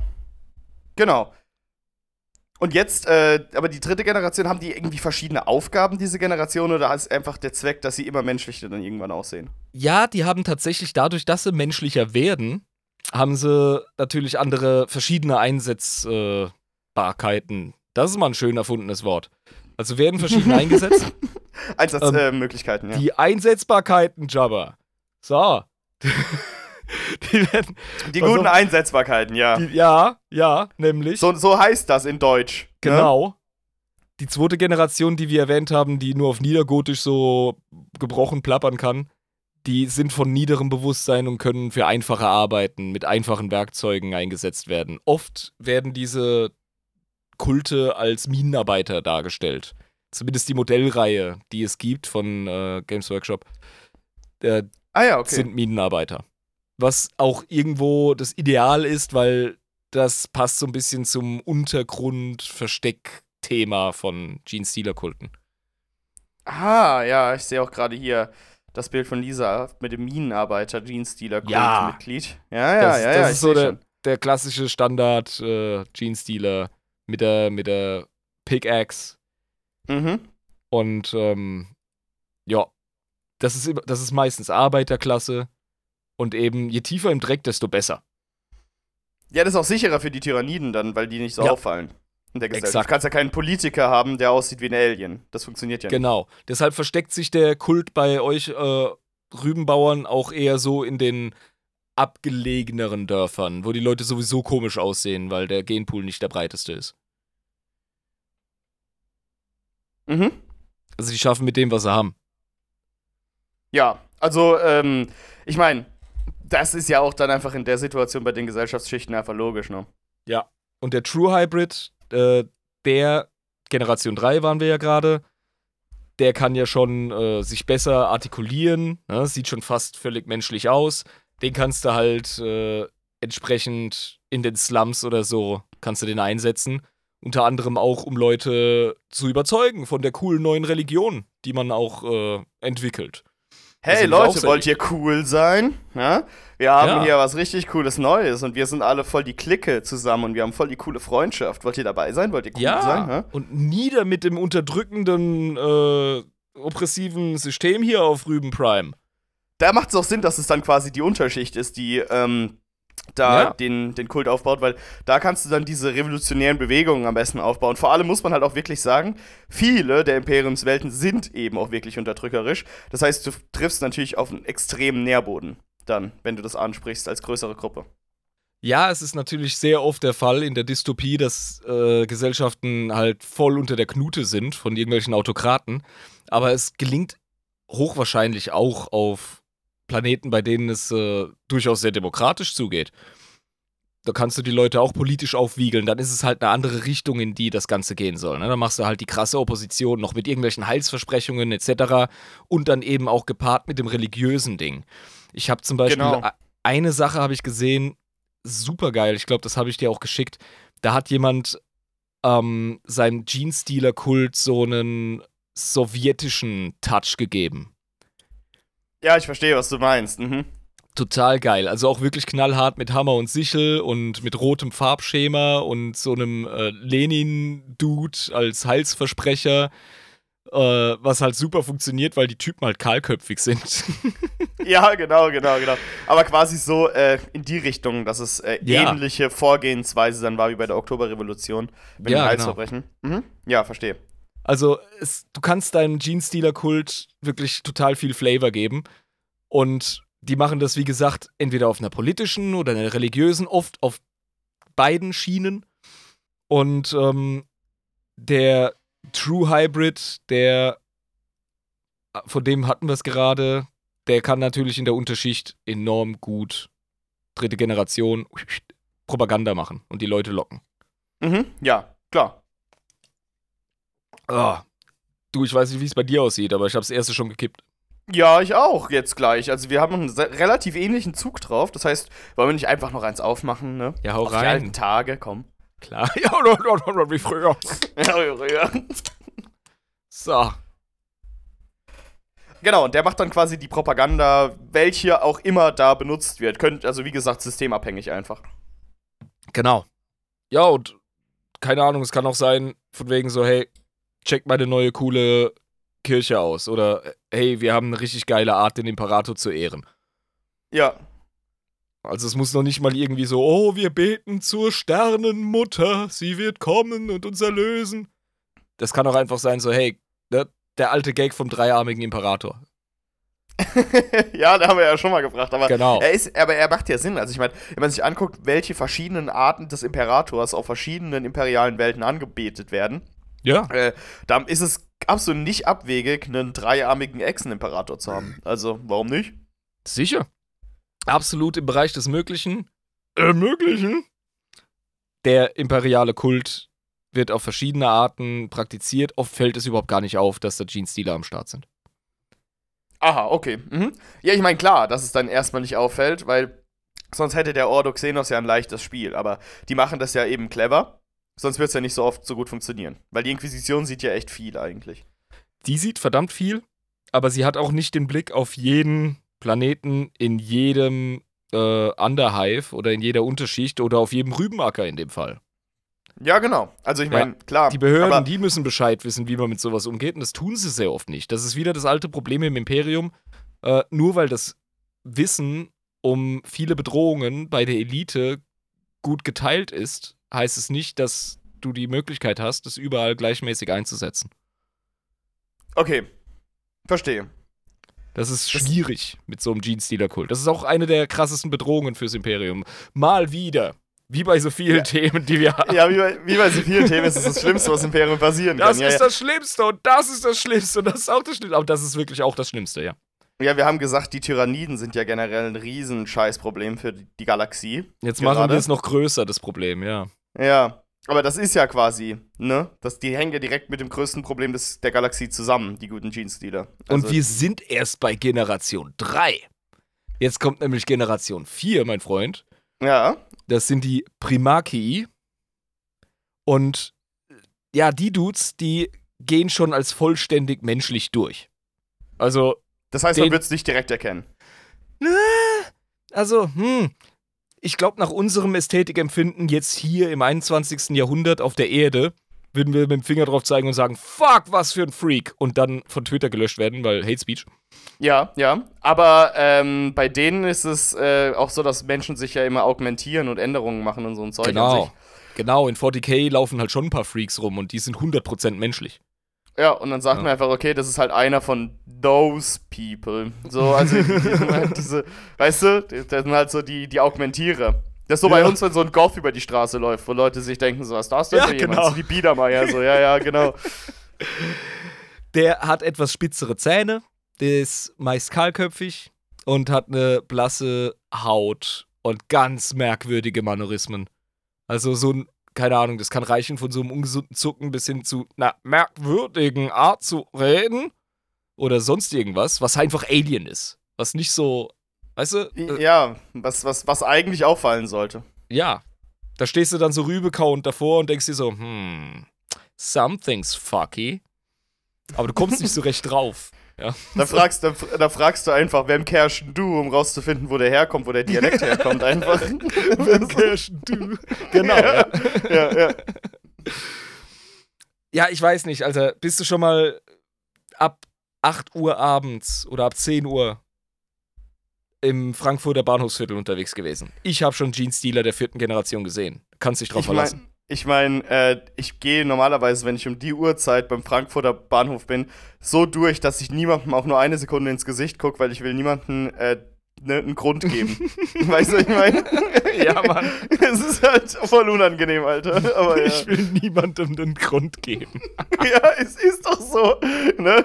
Genau. Und jetzt, äh, aber die dritte Generation, haben die irgendwie verschiedene Aufgaben, diese Generation, oder ist einfach der Zweck, dass sie immer menschlicher dann irgendwann aussehen? Ja, die haben tatsächlich dadurch, dass sie menschlicher werden, haben sie natürlich andere verschiedene Einsetzbarkeiten. das ist mal ein schön erfundenes Wort. Also werden verschiedene eingesetzt. Einsatzmöglichkeiten, ähm, äh, ja. Die Einsetzbarkeiten, Jabba. So. die werden. Die guten also, Einsetzbarkeiten, ja. Die, ja, ja, nämlich. So, so heißt das in Deutsch. Ne? Genau. Ne? Die zweite Generation, die wir erwähnt haben, die nur auf Niedergotisch so gebrochen plappern kann, die sind von niederem Bewusstsein und können für einfache Arbeiten mit einfachen Werkzeugen eingesetzt werden. Oft werden diese Kulte als Minenarbeiter dargestellt. Zumindest die Modellreihe, die es gibt von äh, Games Workshop, äh, ah ja, okay. sind Minenarbeiter. Was auch irgendwo das Ideal ist, weil das passt so ein bisschen zum Untergrund-Versteck-Thema von Gene Stealer-Kulten. Ah, ja, ich sehe auch gerade hier das Bild von Lisa mit dem Minenarbeiter, Stealer-Kult-Mitglied. Ja. ja, ja, das, ja, ja. Das ist so der, der, klassische Standard äh, Gene Stealer mit der, mit der Pickaxe. Mhm. Und ähm, ja, das ist, das ist meistens Arbeiterklasse. Und eben, je tiefer im Dreck, desto besser. Ja, das ist auch sicherer für die Tyranniden dann, weil die nicht so ja. auffallen in der Gesellschaft. Exakt. Du kannst ja keinen Politiker haben, der aussieht wie ein Alien. Das funktioniert ja nicht. Genau. Deshalb versteckt sich der Kult bei euch äh, Rübenbauern auch eher so in den abgelegeneren Dörfern, wo die Leute sowieso komisch aussehen, weil der Genpool nicht der breiteste ist. Mhm. Also die schaffen mit dem, was sie haben. Ja, also ähm, ich meine, das ist ja auch dann einfach in der Situation bei den Gesellschaftsschichten einfach logisch, ne? Ja. Und der True Hybrid, äh, der Generation 3 waren wir ja gerade, der kann ja schon äh, sich besser artikulieren, ne? sieht schon fast völlig menschlich aus. Den kannst du halt äh, entsprechend in den Slums oder so, kannst du den einsetzen. Unter anderem auch, um Leute zu überzeugen von der coolen neuen Religion, die man auch äh, entwickelt. Hey Leute, wollt ihr cool sein? Ja? Wir haben ja. hier was richtig cooles Neues und wir sind alle voll die Clique zusammen und wir haben voll die coole Freundschaft. Wollt ihr dabei sein? Wollt ihr cool ja. sein? Ja? Und nieder mit dem unterdrückenden, äh, oppressiven System hier auf Rüben Prime. Da macht es auch Sinn, dass es dann quasi die Unterschicht ist, die ähm, da ja. den, den Kult aufbaut, weil da kannst du dann diese revolutionären Bewegungen am besten aufbauen. Vor allem muss man halt auch wirklich sagen, viele der Imperiumswelten sind eben auch wirklich unterdrückerisch. Das heißt, du triffst natürlich auf einen extremen Nährboden dann, wenn du das ansprichst als größere Gruppe. Ja, es ist natürlich sehr oft der Fall in der Dystopie, dass äh, Gesellschaften halt voll unter der Knute sind von irgendwelchen Autokraten. Aber es gelingt hochwahrscheinlich auch auf Planeten, bei denen es äh, durchaus sehr demokratisch zugeht. Da kannst du die Leute auch politisch aufwiegeln. Dann ist es halt eine andere Richtung, in die das Ganze gehen soll. Ne? Dann machst du halt die krasse Opposition noch mit irgendwelchen Heilsversprechungen etc. Und dann eben auch gepaart mit dem religiösen Ding. Ich habe zum Beispiel genau. eine Sache habe ich gesehen, super geil. Ich glaube, das habe ich dir auch geschickt. Da hat jemand ähm, seinem Jeans-Dealer-Kult so einen sowjetischen Touch gegeben. Ja, ich verstehe, was du meinst. Mhm. Total geil. Also auch wirklich knallhart mit Hammer und Sichel und mit rotem Farbschema und so einem äh, Lenin-Dude als Halsversprecher. Äh, was halt super funktioniert, weil die Typen halt kahlköpfig sind. ja, genau, genau, genau. Aber quasi so äh, in die Richtung, dass es äh, ja. ähnliche Vorgehensweise dann war wie bei der Oktoberrevolution mit ja, dem Halsverbrechen. Genau. Mhm. Ja, verstehe. Also, es, du kannst deinem Jeans-Dealer-Kult wirklich total viel Flavor geben. Und die machen das, wie gesagt, entweder auf einer politischen oder einer religiösen, oft auf beiden Schienen. Und ähm, der True Hybrid, der, von dem hatten wir es gerade, der kann natürlich in der Unterschicht enorm gut dritte Generation Propaganda machen und die Leute locken. Mhm, ja, klar. Oh. Du, ich weiß nicht, wie es bei dir aussieht, aber ich habe das erste schon gekippt. Ja, ich auch, jetzt gleich. Also wir haben einen relativ ähnlichen Zug drauf. Das heißt, wollen wir nicht einfach noch eins aufmachen, ne? Ja, hau Auf rein. Die alten Tage, komm. Klar. Ja, wie früher. ja, wie früher. So. Genau, und der macht dann quasi die Propaganda, welche auch immer da benutzt wird. Könnt, also wie gesagt, systemabhängig einfach. Genau. Ja, und keine Ahnung, es kann auch sein, von wegen so, hey, check meine neue coole Kirche aus. Oder hey, wir haben eine richtig geile Art, den Imperator zu ehren. Ja. Also es muss noch nicht mal irgendwie so, oh, wir beten zur Sternenmutter, sie wird kommen und uns erlösen. Das kann auch einfach sein, so, hey, ne, der alte Gag vom dreiarmigen Imperator. ja, da haben wir ja schon mal gefragt, aber, Genau. er ist, aber er macht ja Sinn. Also ich meine, wenn man sich anguckt, welche verschiedenen Arten des Imperators auf verschiedenen imperialen Welten angebetet werden, Ja. äh, dann ist es absolut nicht abwegig, einen dreiarmigen Echsen-Imperator zu haben. Also, warum nicht? Sicher. Absolut im Bereich des Möglichen. Ermöglichen. Der imperiale Kult wird auf verschiedene Arten praktiziert. Oft fällt es überhaupt gar nicht auf, dass da Gene-Stealer am Start sind. Aha, okay. Mhm. Ja, ich meine, klar, dass es dann erstmal nicht auffällt, weil sonst hätte der Ordo Xenos ja ein leichtes Spiel. Aber die machen das ja eben clever. Sonst wird es ja nicht so oft so gut funktionieren. Weil die Inquisition sieht ja echt viel eigentlich. Die sieht verdammt viel, aber sie hat auch nicht den Blick auf jeden Planeten in jedem äh, Underhive oder in jeder Unterschicht oder auf jedem Rübenacker in dem Fall. Ja, genau. Also ich Ja, meine, klar. Die Behörden, die müssen Bescheid wissen, wie man mit sowas umgeht, und das tun sie sehr oft nicht. Das ist wieder das alte Problem im Imperium. Äh, nur weil das Wissen um viele Bedrohungen bei der Elite gut geteilt ist, heißt es nicht, dass du die Möglichkeit hast, das überall gleichmäßig einzusetzen. Okay. Verstehe. Das ist Das- schwierig mit so einem Gene-Stealer-Kult. Das ist auch eine der krassesten Bedrohungen fürs Imperium. Mal wieder. Wie bei so vielen Ja. Themen, die wir haben. Ja, wie bei, wie bei so vielen Themen ist es das Schlimmste, was im Imperium passieren Das kann. Ja, ist ja. das Schlimmste und das ist das Schlimmste und das ist auch das Schlimmste. Aber das ist wirklich auch das Schlimmste, ja. ja, wir haben gesagt, die Tyranniden sind ja generell ein riesen Scheißproblem für die die Galaxie. Jetzt Gerade? machen wir es noch größer, das Problem, ja. Ja. Aber das ist ja quasi, ne? Das, die hängen ja direkt mit dem größten Problem des, der Galaxie zusammen, die guten Gene-Stealer. Also, und wir sind erst bei Generation 3. Jetzt kommt nämlich Generation 4, mein Freund. Ja. Das sind die Primakii. Und ja, die Dudes, die gehen schon als vollständig menschlich durch. Also, Das heißt, man wird es nicht direkt erkennen. also, hm. Ich glaube, nach unserem Ästhetikempfinden jetzt hier im 21. Jahrhundert auf der Erde würden wir mit dem Finger drauf zeigen und sagen, fuck, was für ein Freak. Und dann von Twitter gelöscht werden, weil Hate Speech. Ja, ja. Aber ähm, bei denen ist es äh, auch so, dass Menschen sich ja immer augmentieren und Änderungen machen und so ein Zeug an Genau. sich. Genau, in 40k laufen halt schon ein paar Freaks rum und die sind 100% menschlich. Ja, und dann sagt Ja. man einfach, okay, das ist halt einer von those people. So, also die sind halt diese, weißt du, das sind halt so die, die Augmentierer. Das ist so bei Ja. uns, wenn so ein Goth über die Straße läuft, wo Leute sich denken, so, was ist das denn Ja, für jemand? genau. So die Biedermeier, so, ja, ja, genau. Der hat etwas spitzere Zähne, der ist meist kahlköpfig und hat eine blasse Haut und ganz merkwürdige Manorismen. Also so ein, keine Ahnung, das kann reichen von so einem ungesunden Zucken bis hin zu einer merkwürdigen Art zu reden oder sonst irgendwas, was einfach Alien ist. Was nicht so, weißt du? äh, Ja, was, was, was eigentlich auffallen sollte. Ja. Da stehst du dann so rübekauend davor und denkst dir so, hm, something's fucky. Aber du kommst nicht so recht drauf. Ja. Da fragst, da, da fragst du einfach, wem kerschen du, um rauszufinden, wo der herkommt, wo der Dialekt herkommt, einfach. Wem kirschen du? Genau. Ja. ja, ja. ja, ich weiß nicht, Alter. Bist du schon mal ab 8 Uhr abends oder ab 10 Uhr im Frankfurter Bahnhofsviertel unterwegs gewesen? Ich habe schon Gene Stealer der vierten Generation gesehen. Kannst dich drauf Ich verlassen. mein, ich meine, äh, ich gehe normalerweise, wenn ich um die Uhrzeit beim Frankfurter Bahnhof bin, so durch, dass ich niemandem auch nur eine Sekunde ins Gesicht gucke, weil ich will niemandem äh, ne, einen Grund geben. weißt du, was ich meine? Ja, Mann. Es ist halt voll unangenehm, Alter. Aber ja. Ich will niemandem einen Grund geben. ja, es ist doch so. Ne?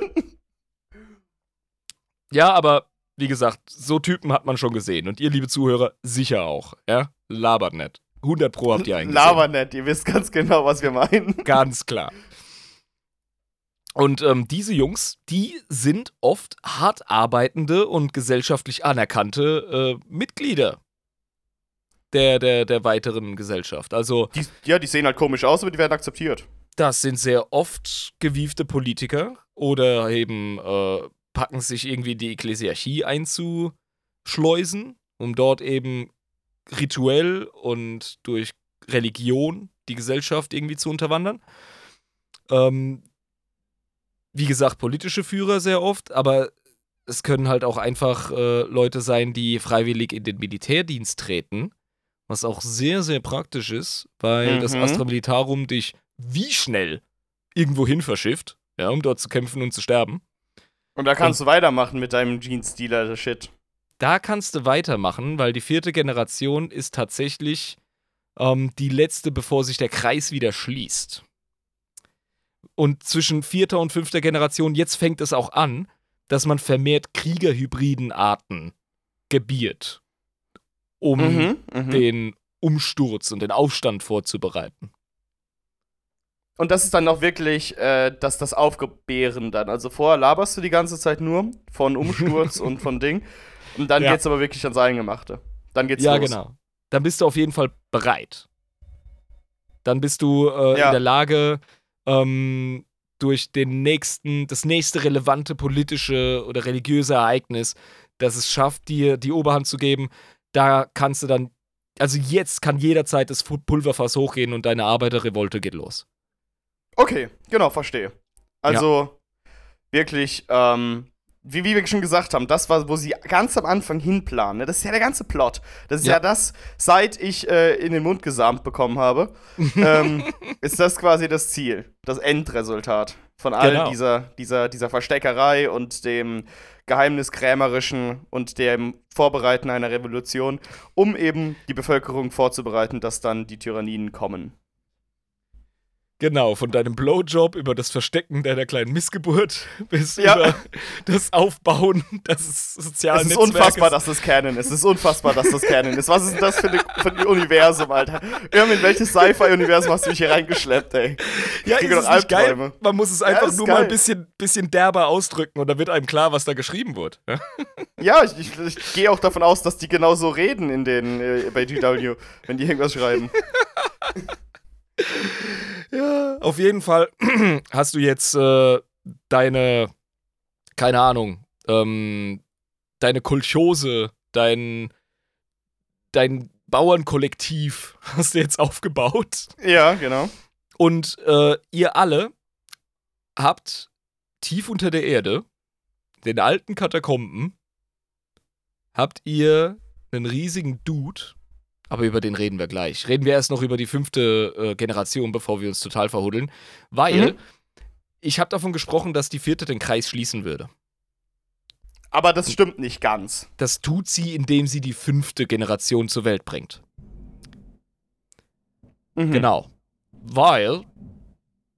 Ja, aber wie gesagt, so Typen hat man schon gesehen. Und ihr, liebe Zuhörer, sicher auch. Ja? Labert nicht. 100 Pro habt ihr einen gesehen. Laber nicht, ihr wisst ganz genau, was wir meinen. Ganz klar. Und ähm, diese Jungs, die sind oft hart arbeitende und gesellschaftlich anerkannte äh, Mitglieder der, der, der weiteren Gesellschaft. Also, Die, ja, die sehen halt komisch aus, aber die werden akzeptiert. das sind sehr oft gewiefte Politiker oder eben äh, packen sich irgendwie die Ekklesiarchie einzuschleusen, um dort eben rituell und durch Religion die Gesellschaft irgendwie zu unterwandern. Ähm, wie gesagt, politische Führer sehr oft, aber es können halt auch einfach äh, Leute sein, die freiwillig in den Militärdienst treten, was auch sehr, sehr praktisch ist, weil Mhm. das Astra Militarum dich wie schnell irgendwo hin verschifft, ja, um dort zu kämpfen und zu sterben. Und da kannst du weitermachen mit deinem Jeans-Dealer-Shit. Da kannst du weitermachen, weil die vierte Generation ist tatsächlich ähm, die letzte, bevor sich der Kreis wieder schließt. Und zwischen vierter und fünfter Generation, jetzt fängt es auch an, dass man vermehrt Kriegerhybridenarten gebiert, um Mhm, mhm. den Umsturz und den Aufstand vorzubereiten. Und das ist dann auch wirklich äh, das, das Aufgebären dann. Also vorher laberst du die ganze Zeit nur von Umsturz und von Ding. Und dann Ja. geht's aber wirklich ans Eingemachte. Dann geht's ja, los. genau. Dann bist du auf jeden Fall bereit. Dann bist du äh, Ja. in der Lage, ähm, durch den nächsten, das nächste relevante politische oder religiöse Ereignis, das es schafft, dir die Oberhand zu geben, da kannst du dann, also jetzt kann jederzeit das Pulverfass hochgehen und deine Arbeiterrevolte geht los. Okay, genau, verstehe. Also wirklich, ähm, wie, wie wir schon gesagt haben, das war, wo sie ganz am Anfang hinplanen. Ne? Das ist ja der ganze Plot. Das ist ja, Ja. das, seit ich äh, in den Mund gesamt bekommen habe, ähm, ist das quasi das Ziel, das Endresultat von all Genau. dieser, dieser, dieser Versteckerei und dem Geheimniskrämerischen und dem Vorbereiten einer Revolution, um eben die Bevölkerung vorzubereiten, dass dann die Tyranniden kommen. Genau, von deinem Blowjob über das Verstecken deiner kleinen Missgeburt bis Ja. über das Aufbauen des sozialen Es ist Netzwerkes. unfassbar, dass das Canon ist. Es ist unfassbar, dass das Canon ist. Was ist denn das für, eine, für ein Universum, Alter? Irm, in welches Sci-Fi-Universum hast du mich hier reingeschleppt, ey? Ja, kriege ist es nicht geil? Man muss es Ja, einfach ist nur mal geil. ein bisschen, bisschen derber ausdrücken und dann wird einem klar, was da geschrieben wird. Ja? Ja, ich, ich, ich gehe auch davon aus, dass die genauso reden in den, äh, bei GW, wenn die irgendwas schreiben. ja. Auf jeden Fall hast du jetzt äh, deine, keine Ahnung, ähm, deine Kolchose, dein, dein Bauernkollektiv hast du jetzt aufgebaut. Ja, genau. Und äh, ihr alle habt tief unter der Erde, den alten Katakomben, habt ihr einen riesigen Dude, aber über den reden wir gleich. Reden wir erst noch über die fünfte äh, Generation, bevor wir uns total verhuddeln, weil Mhm. ich habe davon gesprochen, dass die vierte den Kreis schließen würde. Aber das stimmt nicht ganz. Das tut sie, indem sie die fünfte Generation zur Welt bringt. Mhm. Genau. Weil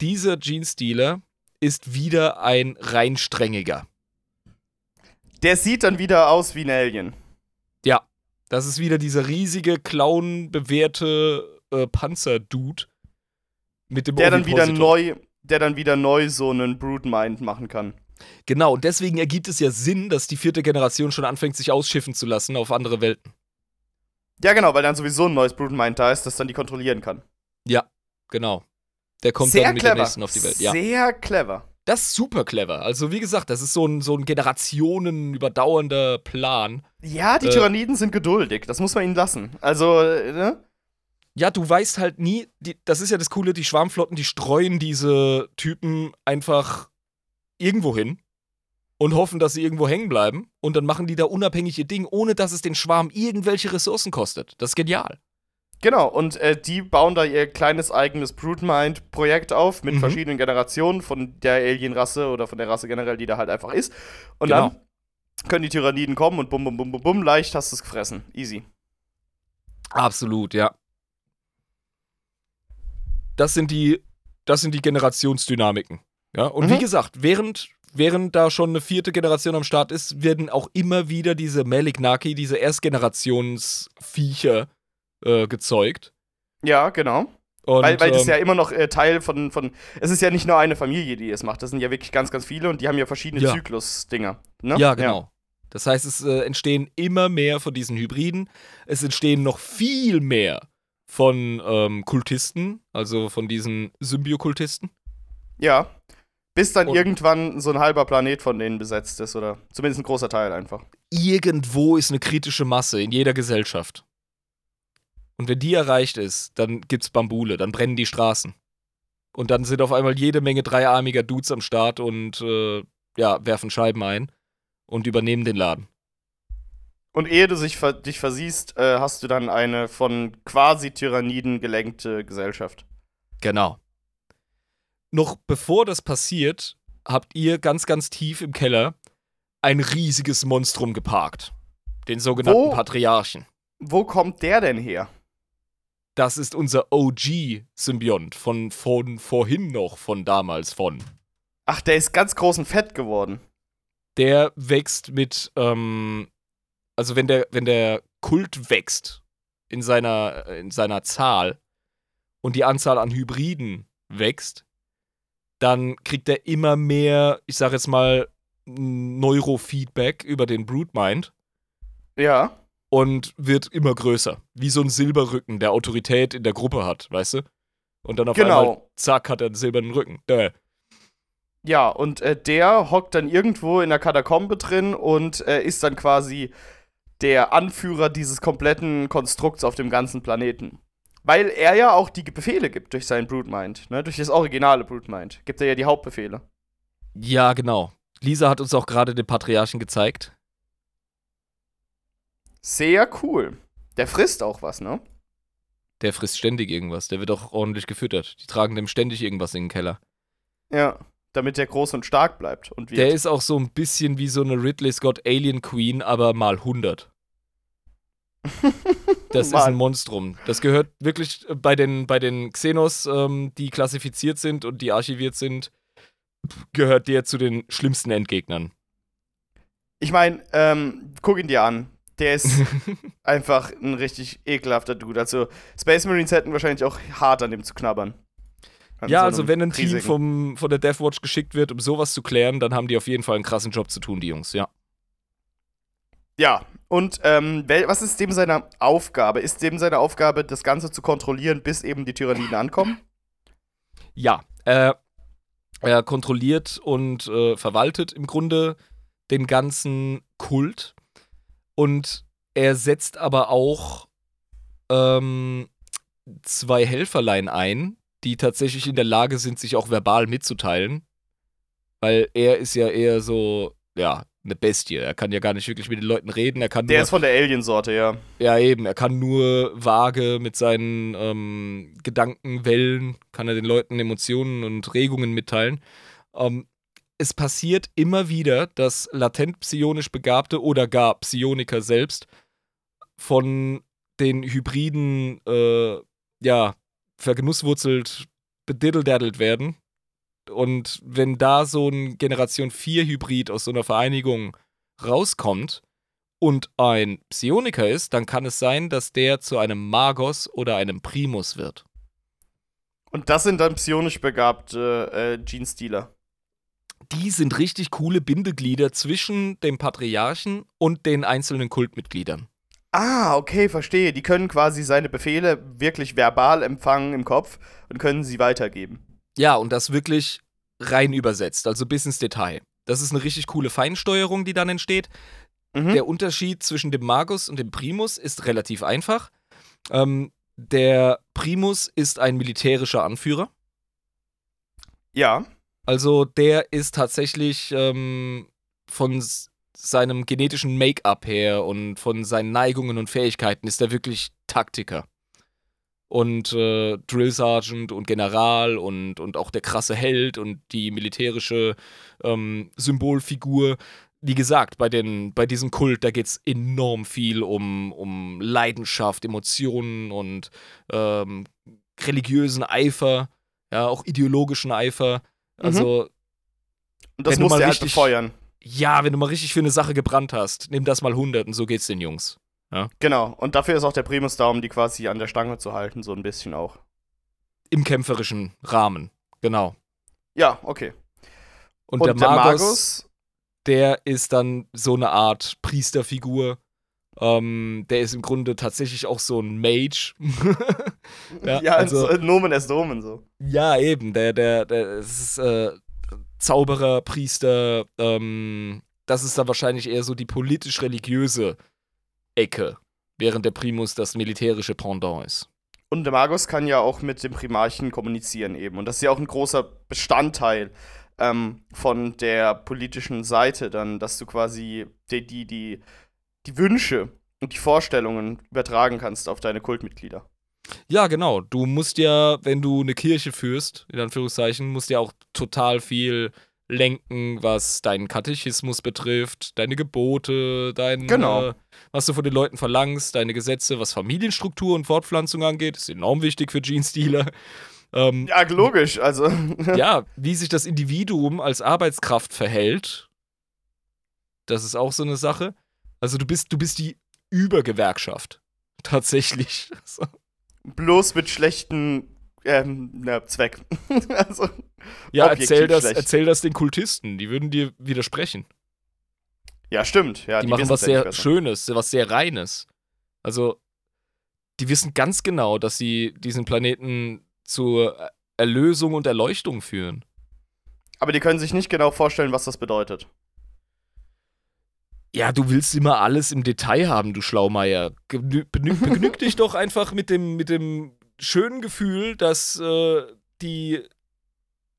dieser Genestealer ist wieder ein reinstrengiger. Der sieht dann wieder aus wie ein Alien. Ja, das ist wieder dieser riesige, clownbewehrte äh, Panzer-Dude mit dem Der dann wieder neu, der dann wieder neu so einen Broodmind machen kann. Genau, und deswegen ergibt es ja Sinn, dass die vierte Generation schon anfängt, sich ausschiffen zu lassen auf andere Welten. Ja, genau, weil dann sowieso ein neues Broodmind da ist, das dann die kontrollieren kann. Ja, genau. Der kommt Sehr dann mit clever. der nächsten auf die Welt. Ja. Sehr clever. Das ist super clever. Also, wie gesagt, das ist so ein, so ein Generationen überdauernder Plan. Ja, die Äh. Tyranniden sind geduldig. Das muss man ihnen lassen. Also, äh, ne? Ja, du weißt halt nie, die, das ist ja das Coole, die Schwarmflotten, die streuen diese Typen einfach irgendwo hin und hoffen, dass sie irgendwo hängen bleiben und dann machen die da unabhängig ihr Ding, ohne dass es den Schwarm irgendwelche Ressourcen kostet. Das ist genial. Genau, und äh, die bauen da ihr kleines eigenes Broodmind-Projekt auf mit Mhm. verschiedenen Generationen von der Alien-Rasse oder von der Rasse generell, die da halt einfach ist. Und Genau. dann können die Tyranniden kommen und bum, bum, bum, bum, bum, leicht hast du es gefressen. Easy. Absolut, ja. Das sind die, das sind die Generationsdynamiken. Ja, und Mhm. wie gesagt, während, während da schon eine vierte Generation am Start ist, werden auch immer wieder diese Malignaki, diese Erstgenerationsviecher äh, gezeugt. Ja, genau. Und, weil weil das ähm, ja immer noch äh, Teil von, von. Es ist ja nicht nur eine Familie, die es macht. Das sind ja wirklich ganz, ganz viele und die haben ja verschiedene Ja. Zyklus-Dinger. Ne? Ja, genau. Das heißt, es äh, entstehen immer mehr von diesen Hybriden. Es entstehen noch viel mehr von ähm, Kultisten, also von diesen Symbiokultisten. Ja. Bis dann Und- irgendwann so ein halber Planet von denen besetzt ist oder zumindest ein großer Teil einfach. Irgendwo ist eine kritische Masse in jeder Gesellschaft. Und wenn die erreicht ist, dann gibt's Bambule, dann brennen die Straßen. Und dann sind auf einmal jede Menge dreiarmiger Dudes am Start und äh, ja, werfen Scheiben ein und übernehmen den Laden. Und ehe du sich ver dich versiehst, äh, hast du dann eine von quasi Tyranniden gelenkte Gesellschaft. Genau. Noch bevor das passiert, habt ihr ganz, ganz tief im Keller ein riesiges Monstrum geparkt. Den sogenannten Wo? Patriarchen. Wo kommt der denn her? Das ist unser OG-Symbiont von, von vorhin noch, von damals von. Ach, der ist ganz groß und fett geworden. Der wächst mit, ähm, also wenn der, wenn der Kult wächst in seiner, in seiner Zahl und die Anzahl an Hybriden wächst, dann kriegt er immer mehr, ich sag jetzt mal, Neurofeedback über den Broodmind Ja. Und wird immer größer. Wie so ein Silberrücken, der Autorität in der Gruppe hat, weißt du? Und dann auf einmal, Genau. zack, hat er einen silbernen Rücken. Däh. Ja, und äh, der hockt dann irgendwo in der Katakombe drin und äh, ist dann quasi der Anführer dieses kompletten Konstrukts auf dem ganzen Planeten. Weil er ja auch die Befehle gibt durch seinen Broodmind, ne? Durch das originale Broodmind. Gibt er ja die Hauptbefehle. Ja, genau. Lisa hat uns auch gerade den Patriarchen gezeigt. Sehr cool. Der frisst auch was, ne? Der frisst ständig irgendwas. Der wird auch ordentlich gefüttert. Die tragen dem ständig irgendwas in den Keller. Ja. Damit der groß und stark bleibt. Und wird. Der ist auch so ein bisschen wie so eine Ridley Scott Alien Queen, aber mal 100. Das ist ein Monstrum. Das gehört wirklich äh, bei den, bei den Xenos, ähm, die klassifiziert sind und die archiviert sind, gehört der zu den schlimmsten Endgegnern. Ich meine, ähm, guck ihn dir an. Der ist einfach ein richtig ekelhafter Dude. Also, Space Marines hätten wahrscheinlich auch hart an dem zu knabbern. An ja, so also wenn ein Team riesigen- vom, von der Death Watch geschickt wird, um sowas zu klären, dann haben die auf jeden Fall einen krassen Job zu tun, die Jungs, ja. Ja, und ähm, was ist dem seine Aufgabe? Ist dem seine Aufgabe, das Ganze zu kontrollieren, bis eben die Tyranniden ankommen? Ja, äh, er kontrolliert und äh, verwaltet im Grunde den ganzen Kult und er setzt aber auch ähm, zwei Helferlein ein, die tatsächlich in der Lage sind, sich auch verbal mitzuteilen, weil er ist ja eher so, ja, eine Bestie. Er kann ja gar nicht wirklich mit den Leuten reden. Er kann Der nur ist von der Alien-Sorte, ja. ja, eben. Er kann nur vage mit seinen ähm, Gedankenwellen, kann er den Leuten Emotionen und Regungen mitteilen. Ähm, es passiert immer wieder, dass latent psionisch Begabte oder gar Psioniker selbst von den Hybriden, äh, ja, vergenusswurzelt, bediddeldadelt werden. Und wenn da so ein Generation 4 Hybrid aus so einer Vereinigung rauskommt, und ein Psioniker ist, dann kann es sein, dass der zu einem Magos oder einem Primus wird. Und das sind dann psionisch begabte äh, Genestealer. Die sind richtig coole Bindeglieder zwischen dem Patriarchen und den einzelnen Kultmitgliedern. Ah, okay, verstehe. Die können quasi seine Befehle wirklich verbal empfangen im Kopf und können sie weitergeben. Ja, und das wirklich rein übersetzt, also bis ins Detail. Das ist eine richtig coole Feinsteuerung, die dann entsteht. Mhm. Der Unterschied zwischen dem Magus und dem Primus ist relativ einfach. Ähm, der Primus ist ein militärischer Anführer. ja. Also der ist tatsächlich ähm, von seinem genetischen Make-up her und von seinen Neigungen und Fähigkeiten ist er wirklich Taktiker. Und äh, Drill Sergeant und General und, und auch der krasse Held und die militärische ähm, Symbolfigur. Wie gesagt, bei, den, bei diesem Kult, da geht es enorm viel um, um Leidenschaft, Emotionen und ähm, religiösen Eifer, ja, auch ideologischen Eifer. Also, Und das Wenn du halt richtig- befeuern. ja, wenn du mal richtig für eine Sache gebrannt hast, nimm das mal 100 und so geht's den Jungs. Genau. Und dafür ist auch der Primus da, um die quasi an der Stange zu halten, so ein bisschen auch. Im kämpferischen Rahmen, genau. Ja, okay. Und, Und der, der Magus, Magus, der ist dann so eine Art Priesterfigur. Ähm, der ist im Grunde tatsächlich auch so ein Mage. ja, ja, also- Nomen est Domen so. ja, eben. Der, der, der ist äh, Zauberer, Priester. Ähm, das ist dann wahrscheinlich eher so die politisch-religiöse Ecke. während der Primus das militärische Pendant ist. Und der Magus kann ja auch mit dem Primarchen kommunizieren eben. Und das ist ja auch ein großer Bestandteil ähm, von der politischen Seite, dann, dass du quasi die, die, die, die Wünsche und die Vorstellungen übertragen kannst auf deine Kultmitglieder. Ja, genau. Du musst ja, wenn du eine Kirche führst, in Anführungszeichen, musst ja auch total viel lenken, was deinen Katechismus betrifft, deine Gebote, dein, Genau. äh, was du von den Leuten verlangst, deine Gesetze, was Familienstruktur und Fortpflanzung angeht, ist enorm wichtig für Gene-Stealer. Ähm, Ja, logisch. Also, ja, wie sich das Individuum als Arbeitskraft verhält, das ist auch so eine Sache. Also du bist, du bist die Übergewerkschaft. Tatsächlich. Bloß mit schlechten ähm, na, Zweck. also, Ja, erzähl das, schlecht. erzähl das den Kultisten, die würden dir widersprechen. ja, stimmt. Ja, die, machen wissen's was sehr besser. Schönes, was sehr Reines. Also, die wissen ganz genau, dass sie diesen Planeten zur Erlösung und Erleuchtung führen. Aber die können sich nicht genau vorstellen, was das bedeutet. Ja, du willst immer alles im Detail haben, du Schlaumeier. Genü begnüg dich doch einfach mit dem, mit dem schönen Gefühl, dass äh, die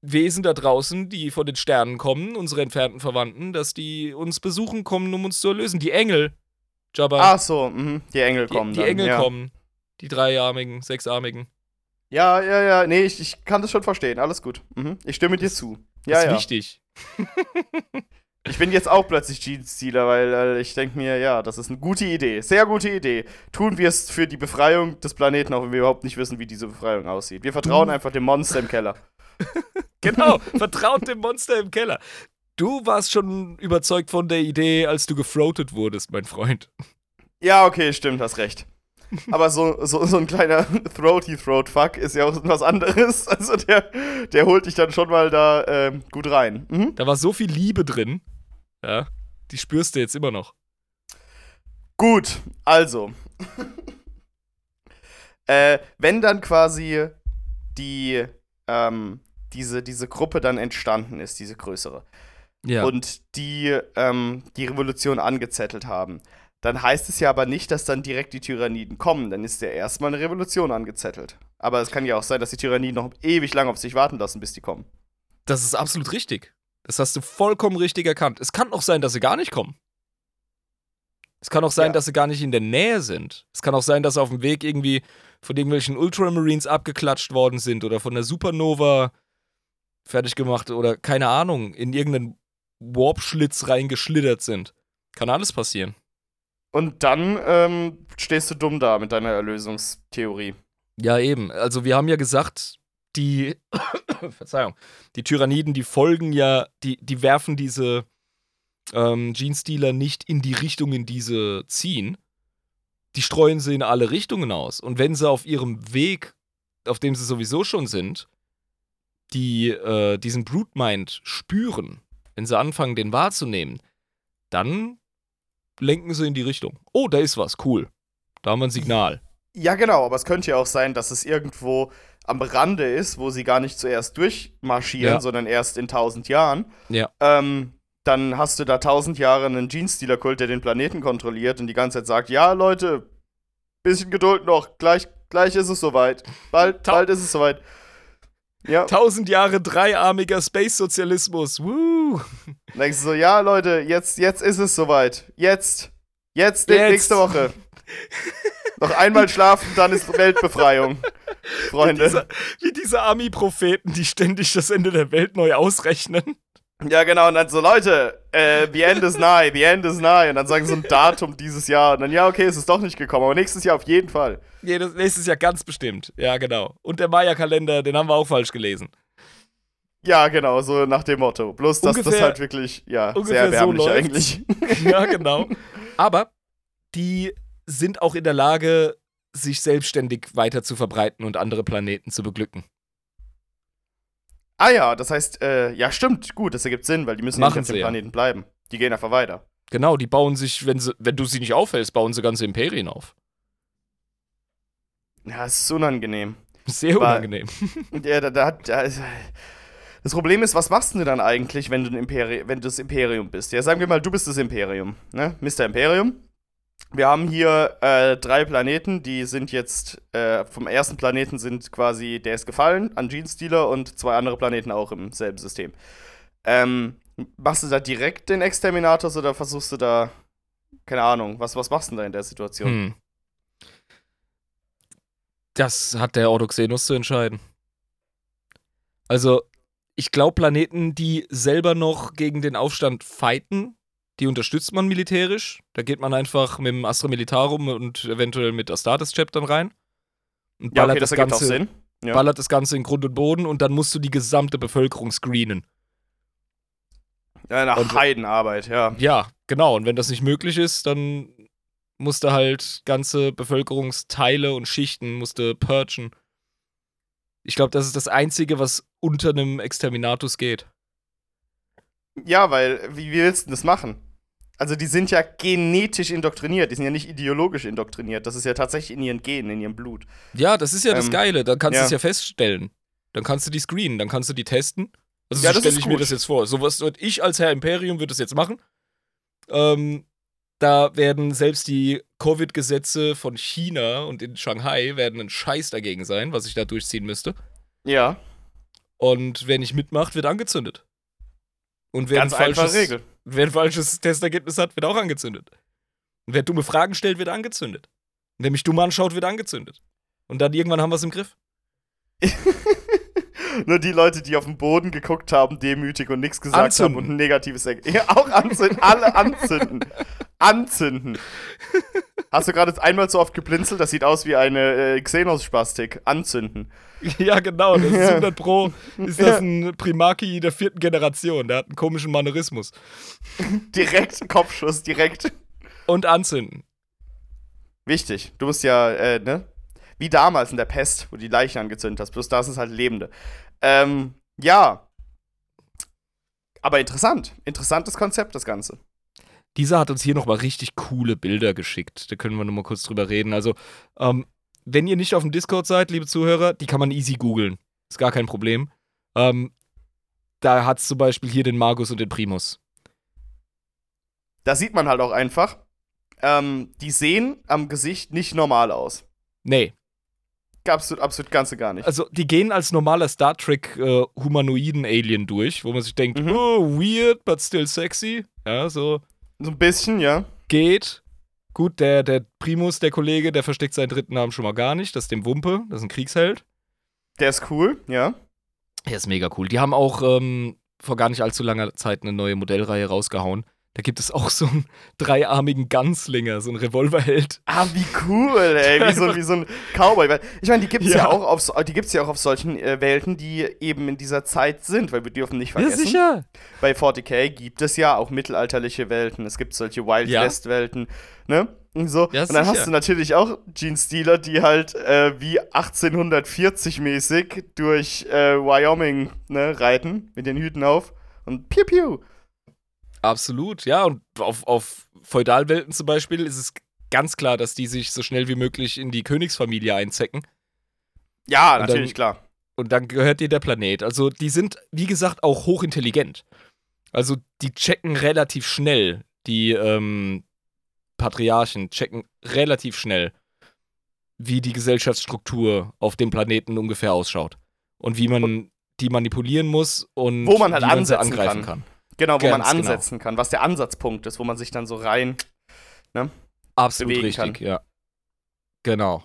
Wesen da draußen, die von den Sternen kommen, unsere entfernten Verwandten, dass die uns besuchen kommen, um uns zu erlösen. Die Engel, Jabba. Ach so, mhm. die Engel die, kommen die dann. Engel ja. kommen. Die dreiarmigen, sechsarmigen. Ja, ja, ja. Nee, ich, ich kann das schon verstehen. Alles gut. Mhm. Ich stimme dir zu. Ja, das ist ja. wichtig. Ich bin jetzt auch plötzlich Jeans-Stealer, weil äh, ich denke mir, ja, das ist eine gute Idee. Sehr gute Idee. Tun wir es für die Befreiung des Planeten, auch wenn wir überhaupt nicht wissen, wie diese Befreiung aussieht. Wir vertrauen einfach dem Monster im Keller. Genau, vertraut dem Monster im Keller. Du warst schon überzeugt von der Idee, als du gefroatet wurdest, mein Freund. Ja, okay, stimmt, hast recht. Aber so, so, so ein kleiner Throaty-Throat-Fuck ist ja auch was anderes. Also der, der holt dich dann schon mal da ähm, gut rein. Mhm. Da war so viel Liebe drin. Ja, die spürst du jetzt immer noch. Gut, also. äh, wenn dann quasi die, ähm, diese, diese Gruppe dann entstanden ist, diese größere, Ja. und die ähm, die Revolution angezettelt haben, dann heißt es ja aber nicht, dass dann direkt die Tyranniden kommen. Dann ist ja erstmal eine Revolution angezettelt. Aber es kann ja auch sein, dass die Tyranniden noch ewig lang auf sich warten lassen, bis die kommen. das ist absolut richtig. Das hast du vollkommen richtig erkannt. Es kann auch sein, dass sie gar nicht kommen. Es kann auch sein, Ja. dass sie gar nicht in der Nähe sind. Es kann auch sein, dass sie auf dem Weg irgendwie von irgendwelchen Ultramarines abgeklatscht worden sind oder von der Supernova fertig gemacht oder keine Ahnung, in irgendeinen Warp-Schlitz reingeschlittert sind. Kann alles passieren. Und dann ähm, stehst du dumm da mit deiner Erlösungstheorie. Ja, eben. Also wir haben ja gesagt, die Verzeihung, die Tyranniden, die folgen ja, die, die werfen diese ähm, Genestealer nicht in die Richtung, in die sie ziehen. Die streuen sie in alle Richtungen aus. Und wenn sie auf ihrem Weg, auf dem sie sowieso schon sind, die äh, diesen Brute Mind spüren, wenn sie anfangen, den wahrzunehmen, dann lenken sie in die Richtung. Oh, da ist was, cool. Da haben wir ein Signal. Ja, genau, aber es könnte ja auch sein, dass es irgendwo am Rande ist, wo sie gar nicht zuerst durchmarschieren, Ja. sondern erst in tausend Jahren. Ja. Ähm, dann hast du da tausend Jahre einen Jeans-Stealer-Kult, der den Planeten kontrolliert und die ganze Zeit sagt, ja, Leute, bisschen Geduld noch, gleich, gleich ist es soweit. Bald, Ta- bald ist es soweit. Ja, Tausend Jahre dreiarmiger Space-Sozialismus. Woo! dann denkst du so, ja, Leute, jetzt, jetzt ist es soweit. Jetzt, jetzt, Jetzt. nächste Woche. noch einmal schlafen, dann ist Weltbefreiung. Freunde. Diese, wie diese Army-Propheten, die ständig das Ende der Welt neu ausrechnen. Ja, genau, und dann so, Leute, äh, the end is nigh, the end is nigh. Und dann sagen sie so ein Datum dieses Jahr. Und dann, ja, okay, es ist doch nicht gekommen, aber nächstes Jahr auf jeden Fall. Jedes, nächstes Jahr ganz bestimmt. Ja, genau. Und der Maya-Kalender, den haben wir auch falsch gelesen. Ja, genau, so nach dem Motto. Bloß, dass das Ungefähr- halt wirklich, ja, sehr so erbärmlich läuft's. eigentlich. ja, genau. Aber die sind auch in der Lage, sich selbstständig weiter zu verbreiten und andere Planeten zu beglücken. Ah ja, das heißt, äh, ja, stimmt, gut, das ergibt Sinn, weil die müssen Machen nicht auf dem ja. Planeten bleiben. Die gehen einfach weiter. Genau, die bauen sich, wenn, sie, wenn du sie nicht aufhältst, bauen sie ganze Imperien auf. Ja, es ist unangenehm. Sehr Aber- unangenehm. Ja, da, da, da das Problem ist, was machst du dann eigentlich, wenn du, ein Imperi wenn du das Imperium bist? Ja, sagen wir mal, du bist das Imperium, ne? Mr. Imperium. Wir haben hier äh, drei Planeten, die sind jetzt, äh, vom ersten Planeten sind quasi, der ist gefallen an Gene Stealer und zwei andere Planeten auch im selben System. Ähm, machst du da direkt den Exterminators oder versuchst du da, keine Ahnung, was, was machst du denn da in der Situation? Hm. Das hat der Ordoxenus zu entscheiden. Also, ich glaube, Planeten, die selber noch gegen den Aufstand fighten, die unterstützt man militärisch. Da geht man einfach mit dem Astra Militarum und eventuell mit Astartes Chaptern rein. Und Ja, ballert okay, das das, Ganze, Sinn. Ja. ballert das Ganze in Grund und Boden und dann musst du die gesamte Bevölkerung screenen. Ja, eine Und- Heidenarbeit, ja. Ja, genau. Und wenn das nicht möglich ist, dann musst du halt ganze Bevölkerungsteile und Schichten musst du purgen. Ich glaube, das ist das Einzige, was unter einem Exterminatus geht. Ja, weil, wie, willst du das machen? Also, die sind ja genetisch indoktriniert, die sind ja nicht ideologisch indoktriniert. Das ist ja tatsächlich in ihren Genen, in ihrem Blut. Ja, das ist ja das Ähm, Geile. Dann kannst du ja. es ja feststellen. Dann kannst du die screenen, dann kannst du die testen. Also Ja, so das stelle ich mir gut. das jetzt vor. So was ich als Herr Imperium würde das jetzt machen. Ähm, da werden selbst die Covid-Gesetze von China und in Shanghai werden ein Scheiß dagegen sein, was ich da durchziehen müsste. Ja, Und wer nicht mitmacht, wird angezündet. Und wer, ganz ein falsches, einfache Regel. wer ein falsches Testergebnis hat, wird auch angezündet. Und wer dumme Fragen stellt, wird angezündet. Und wer mich dumm anschaut, wird angezündet. Und dann irgendwann haben wir es im Griff. Nur die Leute, die auf den Boden geguckt haben, demütig und nichts gesagt Anzünden. haben und ein negatives Ergebnis. Ja, auch anzünden. Alle anzünden. Anzünden. Hast du gerade einmal so oft geblinzelt? Das sieht aus wie eine äh, Xenos-Spastik. Anzünden. Ja, genau. Das ist Ja. 100 Pro. Ist das ein Primaki der vierten Generation. Der hat einen komischen Manierismus. Direkt Kopfschuss, direkt. Und anzünden. Wichtig. Du bist ja, äh, ne? Wie damals in der Pest, wo die Leichen angezündet hast. Bloß da sind es halt Lebende. Ähm, ja. Aber interessant. Interessantes Konzept, das Ganze. Dieser hat uns hier nochmal richtig coole Bilder geschickt. Da können wir nochmal kurz drüber reden. Also, ähm, wenn ihr nicht auf dem Discord seid, liebe Zuhörer, die kann man easy googeln. Ist gar kein Problem. Ähm, da hat es zum Beispiel hier den Magus und den Primus. Da sieht man halt auch einfach, ähm, die sehen am Gesicht nicht normal aus. Nee, Absolut, absolut ganze gar nicht. also die gehen als normaler Star Trek äh, humanoiden Alien durch, wo man sich denkt, Mhm. oh, weird, but still sexy. Ja, so So ein bisschen, ja. geht. Gut, der, der Primus, der Kollege, der versteckt seinen dritten Namen schon mal gar nicht. Das ist dem Wumpe, das ist ein Kriegsheld. Der ist cool, ja. Der ist mega cool. Die haben auch ähm, vor gar nicht allzu langer Zeit eine neue Modellreihe rausgehauen. Da gibt es auch so einen dreiarmigen Ganzlinger, so einen Revolverheld. Ah, wie cool, ey. Wie so, wie so ein Cowboy. Ich meine, die gibt's ja. Ja. auch auf, so- die gibt's ja auch auf solchen äh, Welten, die eben in dieser Zeit sind, weil wir dürfen nicht vergessen. Bei 40k gibt es ja auch mittelalterliche Welten. Es gibt solche Wild Ja. West Welten, ne? Und so. Ja, und dann sicher. hast du natürlich auch Gene Stealer, die halt äh, wie 1840 mäßig durch äh, Wyoming ne, reiten mit den Hüten auf und piu piu. Absolut, ja. Und auf, auf Feudalwelten zum Beispiel ist es ganz klar, dass die sich so schnell wie möglich in die Königsfamilie einzecken. Ja, Und natürlich, dann- klar. Und dann gehört dir der Planet. Also die sind, wie gesagt, auch hochintelligent. Also die checken relativ schnell. Die ähm, Patriarchen checken relativ schnell, wie die Gesellschaftsstruktur auf dem Planeten ungefähr ausschaut. Und wie man die manipulieren muss und Wo man halt wie man sie angreifen kann. kann. Genau, wo man Ganz genau. ansetzen kann, was der Ansatzpunkt ist, wo man sich dann so rein. Absolut Bewegen richtig, kann. ja. Genau.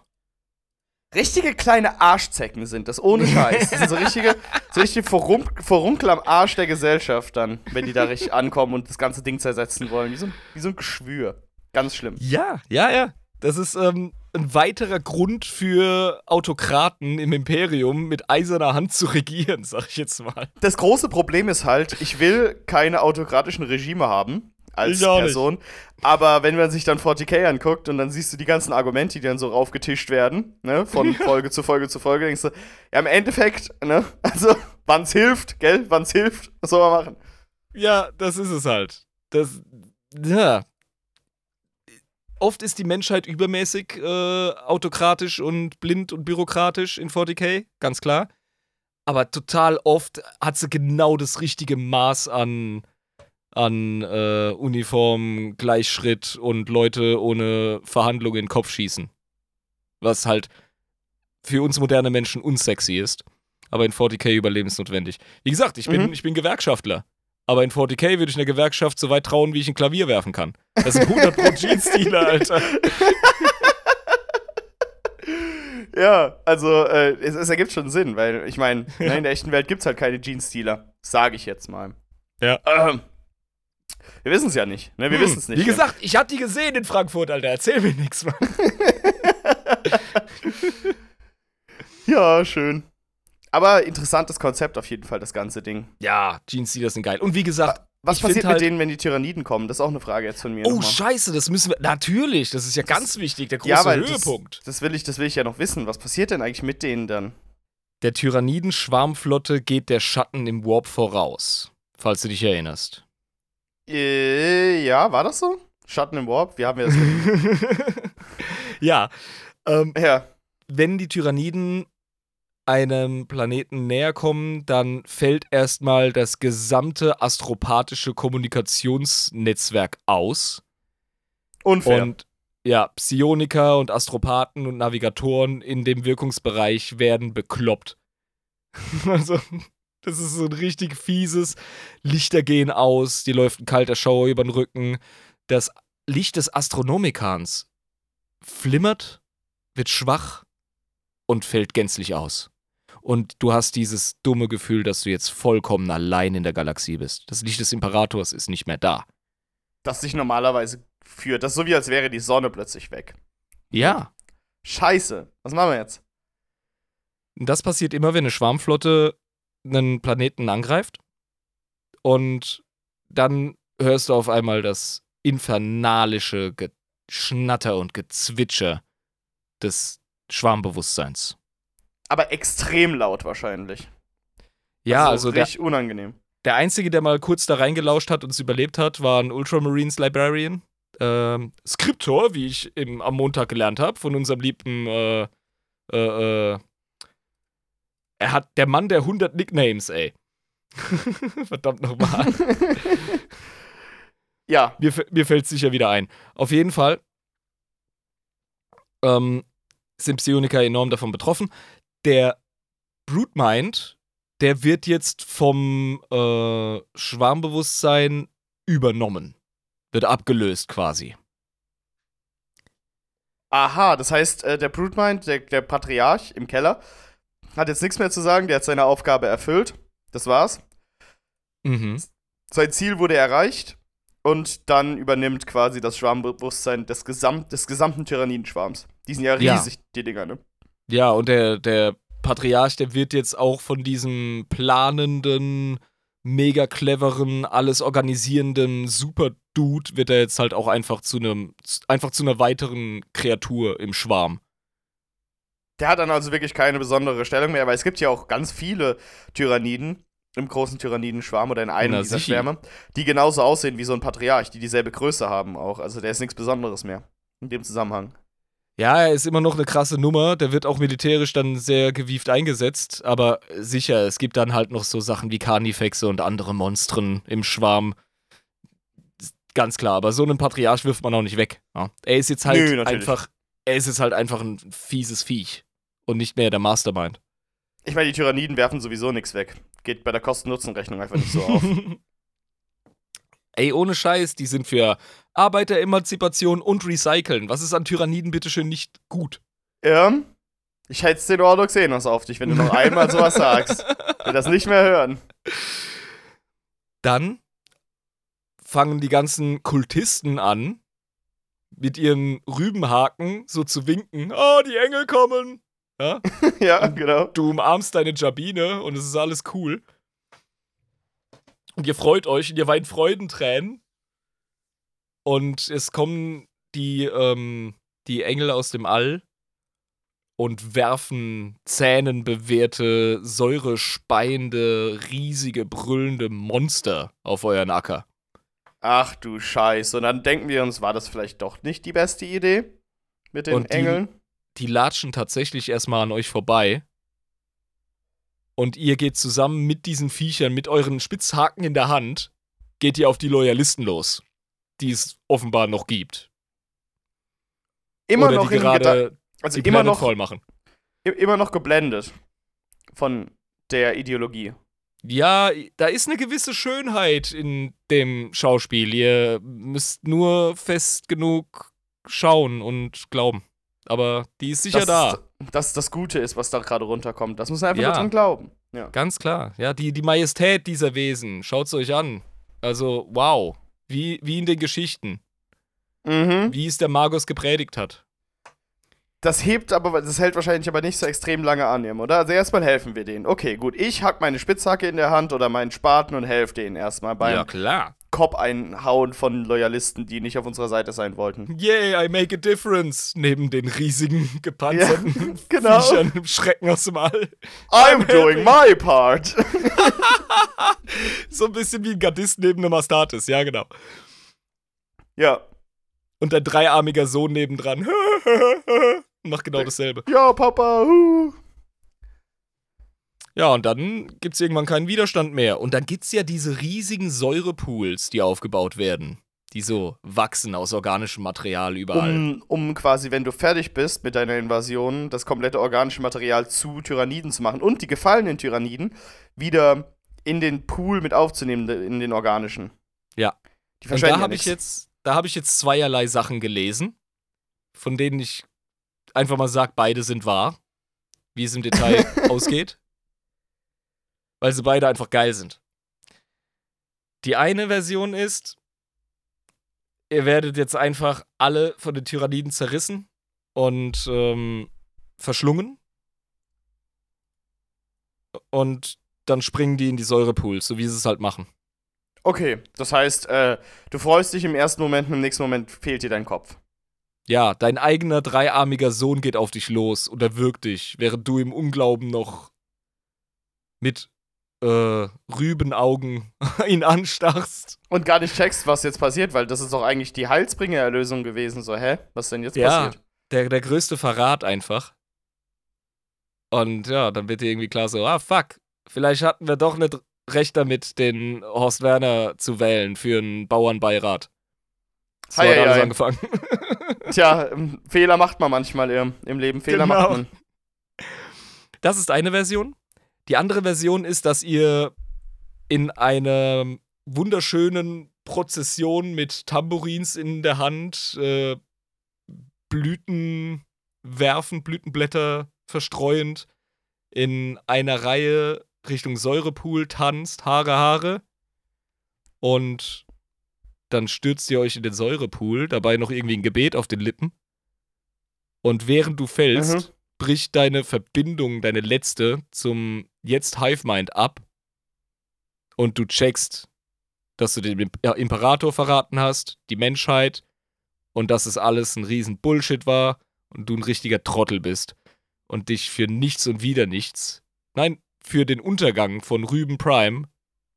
Richtige kleine Arschzecken sind das, ohne Scheiß. Das sind so richtige, so richtige Verrum Verunkel am Arsch der Gesellschaft dann, wenn die da richtig ankommen und das ganze Ding zersetzen wollen. Wie so, ein- wie so ein Geschwür. Ganz schlimm. Ja, ja, ja. Das ist ähm, ein weiterer Grund für Autokraten im Imperium mit eiserner Hand zu regieren, sag ich jetzt mal. Das große Problem ist halt, ich will keine autokratischen Regime haben als auch nicht. Person. Aber wenn man sich dann 40k anguckt und dann siehst du die ganzen Argumente, die dann so raufgetischt werden, ne, von Folge zu Folge zu Folge, denkst du, ja, im Endeffekt, ne, also, wann's hilft, gell, wann's hilft, was soll man machen? Ja, das ist es halt. Das, ja. Oft ist die Menschheit übermäßig äh, autokratisch und blind und bürokratisch in 40k, ganz klar. Aber total oft hat sie genau das richtige Maß an, an äh, Uniform, Gleichschritt und Leute ohne Verhandlung in den Kopf schießen. Was halt für uns moderne Menschen unsexy ist. Aber in 40k überlebensnotwendig. Wie gesagt, ich bin, Mhm. ich bin Gewerkschaftler. Aber in 40k würde ich einer Gewerkschaft so weit trauen, wie ich ein Klavier werfen kann. Das sind 100 pro Jeans-Dealer, Alter. Ja, also äh, es, es ergibt schon Sinn, weil ich meine, in der echten Welt gibt es halt keine Jeans-Dealer. Sage ich jetzt mal. Ja. Ähm, wir wissen es ja nicht, ne? Wir Hm, wissen es nicht. Wie gesagt, ich hab die gesehen in Frankfurt, Alter. Erzähl mir nichts, Mann. Ja, schön. Aber interessantes Konzept auf jeden Fall, das ganze Ding. Ja, Jeans-Dealer sind geil. Und wie gesagt, Was passiert mit halt- denen, wenn die Tyranniden kommen? Das ist auch eine Frage jetzt von mir. oh, scheiße, das müssen wir. Natürlich, das ist ja ganz wichtig, der große ja, weil Höhepunkt. Das, das, will ich, das will ich ja noch wissen. Was passiert denn eigentlich mit denen dann? Der Tyranniden-Schwarmflotte geht der Schatten im Warp voraus. Falls du dich erinnerst. Äh, ja, war das so? Schatten im Warp? Wie haben wir das? ja. Ähm, ja. wenn die Tyranniden einem Planeten näher kommen, dann fällt erstmal das gesamte astropathische Kommunikationsnetzwerk aus. Unfair. Und ja, Psioniker und Astropathen und Navigatoren in dem Wirkungsbereich werden bekloppt. also, das ist so ein richtig fieses Lichter gehen aus, die läuft ein kalter Schauer über den Rücken. Das Licht des Astronomikans flimmert, wird schwach und fällt gänzlich aus. Und du hast dieses dumme Gefühl, dass du jetzt vollkommen allein in der Galaxie bist. Das Licht des Imperators ist nicht mehr da. das sich normalerweise führt. Das ist so wie, als wäre die Sonne plötzlich weg. Ja, Scheiße. Was machen wir jetzt? Das passiert immer, wenn eine Schwarmflotte einen Planeten angreift. Und dann hörst du auf einmal das infernalische Geschnatter und Gezwitscher des Schwarmbewusstseins. Aber extrem laut wahrscheinlich. Ja, also, der, richtig unangenehm. der Einzige, der mal kurz da reingelauscht hat und es überlebt hat, war ein Ultramarines Librarian. Ähm, Skriptor, wie ich im, am Montag gelernt habe, von unserem lieben äh, äh, äh, er hat der Mann der 100 Nicknames, ey. Verdammt nochmal. Ja, Mir, mir fällt es sicher wieder ein. Auf jeden Fall ähm, sind Psioniker enorm davon betroffen. Der Broodmind, der wird jetzt vom äh, Schwarmbewusstsein übernommen. Wird abgelöst quasi. aha, das heißt, äh, der Broodmind, der, der Patriarch im Keller, hat jetzt nichts mehr zu sagen, der hat seine Aufgabe erfüllt. Das war's. Mhm. Sein Ziel wurde erreicht und dann übernimmt quasi das Schwarmbewusstsein des, Gesamt, des gesamten Tyrannidenschwarms. Die sind ja Ja. riesig, die Dinger, ne? Ja, und der, der Patriarch, der wird jetzt auch von diesem planenden, mega cleveren, alles organisierenden Super-Dude, wird er jetzt halt auch einfach zu einem, einfach zu einer weiteren Kreatur im Schwarm. Der hat dann also wirklich keine besondere Stellung mehr, weil es gibt ja auch ganz viele Tyranniden im großen Tyrannidenschwarm oder in einem Na, dieser sichi. Schwärme, die genauso aussehen wie so ein Patriarch, die dieselbe Größe haben auch. Also der ist nichts Besonderes mehr in dem Zusammenhang. Ja, er ist immer noch eine krasse Nummer, der wird auch militärisch dann sehr gewieft eingesetzt, aber sicher, es gibt dann halt noch so Sachen wie Carnifexe und andere Monstren im Schwarm. Ganz klar, aber so einen Patriarch wirft man auch nicht weg. Ja. Er ist jetzt halt Nö, einfach, er ist jetzt halt einfach ein fieses Viech und nicht mehr der Mastermind. Ich meine, die Tyranniden werfen sowieso nichts weg. Geht bei der Kosten-Nutzen-Rechnung einfach nicht so auf. Ey, ohne Scheiß, die sind für Arbeiteremanzipation und Recyceln. Was ist an Tyranniden bitteschön nicht gut? ja, ich hätte den Ohr Xenos auf dich, wenn du noch einmal sowas sagst. Ich will das nicht mehr hören. Dann fangen die ganzen Kultisten an, mit ihren Rübenhaken so zu winken. Oh, die Engel kommen! Ja? ja, genau. Du umarmst deine Jabine und es ist alles cool. Und ihr freut euch und ihr weint Freudentränen. Und es kommen die, ähm, die Engel aus dem All und werfen zähnenbewehrte, säurespeiende, riesige, brüllende Monster auf euren Acker. Ach du Scheiße. Und dann denken wir uns, war das vielleicht doch nicht die beste Idee? Mit den Und die- Engeln? die latschen tatsächlich erstmal an euch vorbei. Und ihr geht zusammen mit diesen Viechern, mit euren Spitzhaken in der Hand, geht ihr auf die Loyalisten los, die es offenbar noch gibt. Immer Oder noch die gerade also die immer noch, voll machen. immer noch geblendet von der Ideologie. Ja, da ist eine gewisse Schönheit in dem Schauspiel. Ihr müsst nur fest genug schauen und glauben. Aber die ist sicher dass, da. Dass das Gute ist, was da gerade runterkommt. Das muss man einfach Ja. nur dran glauben. Ja. Ganz klar. Ja, die, die Majestät dieser Wesen. Schaut's euch an. Also, wow. Wie, wie in den Geschichten. Mhm. Wie es der Magus gepredigt hat. Das hebt aber, das hält wahrscheinlich aber nicht so extrem lange an, oder? Also erstmal helfen wir denen. Okay, gut. Ich hack meine Spitzhacke in der Hand oder meinen Spaten und helfe denen erstmal beim ja, klar. Kopf einhauen von Loyalisten, die nicht auf unserer Seite sein wollten. Yay, I make a difference. Neben den riesigen, gepanzerten genau. Viechern im Schrecken aus dem All. I'm doing my part. So ein bisschen wie ein Gardist neben einem Astartes. Ja, genau. ja. Und ein dreiarmiger Sohn nebendran. Macht genau dasselbe. Ja, Papa. Uh. Ja, und dann gibt's irgendwann keinen Widerstand mehr. Und dann gibt's ja diese riesigen Säurepools, die aufgebaut werden. Die so wachsen aus organischem Material überall. Um, um quasi, wenn du fertig bist mit deiner Invasion, das komplette organische Material zu Tyranniden zu machen und die gefallenen Tyranniden wieder in den Pool mit aufzunehmen, in den organischen. Ja. Die und da ja habe ich jetzt, da habe ich jetzt zweierlei Sachen gelesen, von denen ich einfach mal sage, beide sind wahr, wie es im Detail ausgeht. Weil sie beide einfach geil sind. Die eine Version ist, ihr werdet jetzt einfach alle von den Tyranniden zerrissen und ähm, verschlungen. Und dann springen die in die Säurepools, so wie sie es halt machen. Okay, das heißt, äh, du freust dich im ersten Moment und im nächsten Moment fehlt dir dein Kopf. Ja, dein eigener dreiarmiger Sohn geht auf dich los und erwürgt dich, während du im Unglauben noch mit äh, Rübenaugen ihn anstarrst. Und gar nicht checkst, was jetzt passiert, weil das ist doch eigentlich die Heilsbringer-Erlösung gewesen. So, hä? Was denn jetzt Ja. passiert? Der, der größte Verrat einfach. Und ja, dann wird dir irgendwie klar so, ah, fuck, vielleicht hatten wir doch nicht recht damit, den Horst Werner zu wählen für einen Bauernbeirat. So Hei, hat alles hei. angefangen. Tja, ähm, Fehler macht man manchmal im, im Leben. Fehler Genau. macht man. Das ist eine Version. Die andere Version ist, dass ihr in einer wunderschönen Prozession mit Tambourins in der Hand äh, Blüten werfen, Blütenblätter verstreuend, in einer Reihe Richtung Säurepool tanzt, Haare, Haare. Und dann stürzt ihr euch in den Säurepool, dabei noch irgendwie ein Gebet auf den Lippen. Und während du fällst, Mhm. Bricht deine Verbindung, deine letzte, zum jetzt Hive Mind ab. Und du checkst, dass du den Imperator verraten hast, die Menschheit und dass es alles ein riesen Bullshit war und du ein richtiger Trottel bist und dich für nichts und wieder nichts, nein, für den Untergang von Rüben Prime,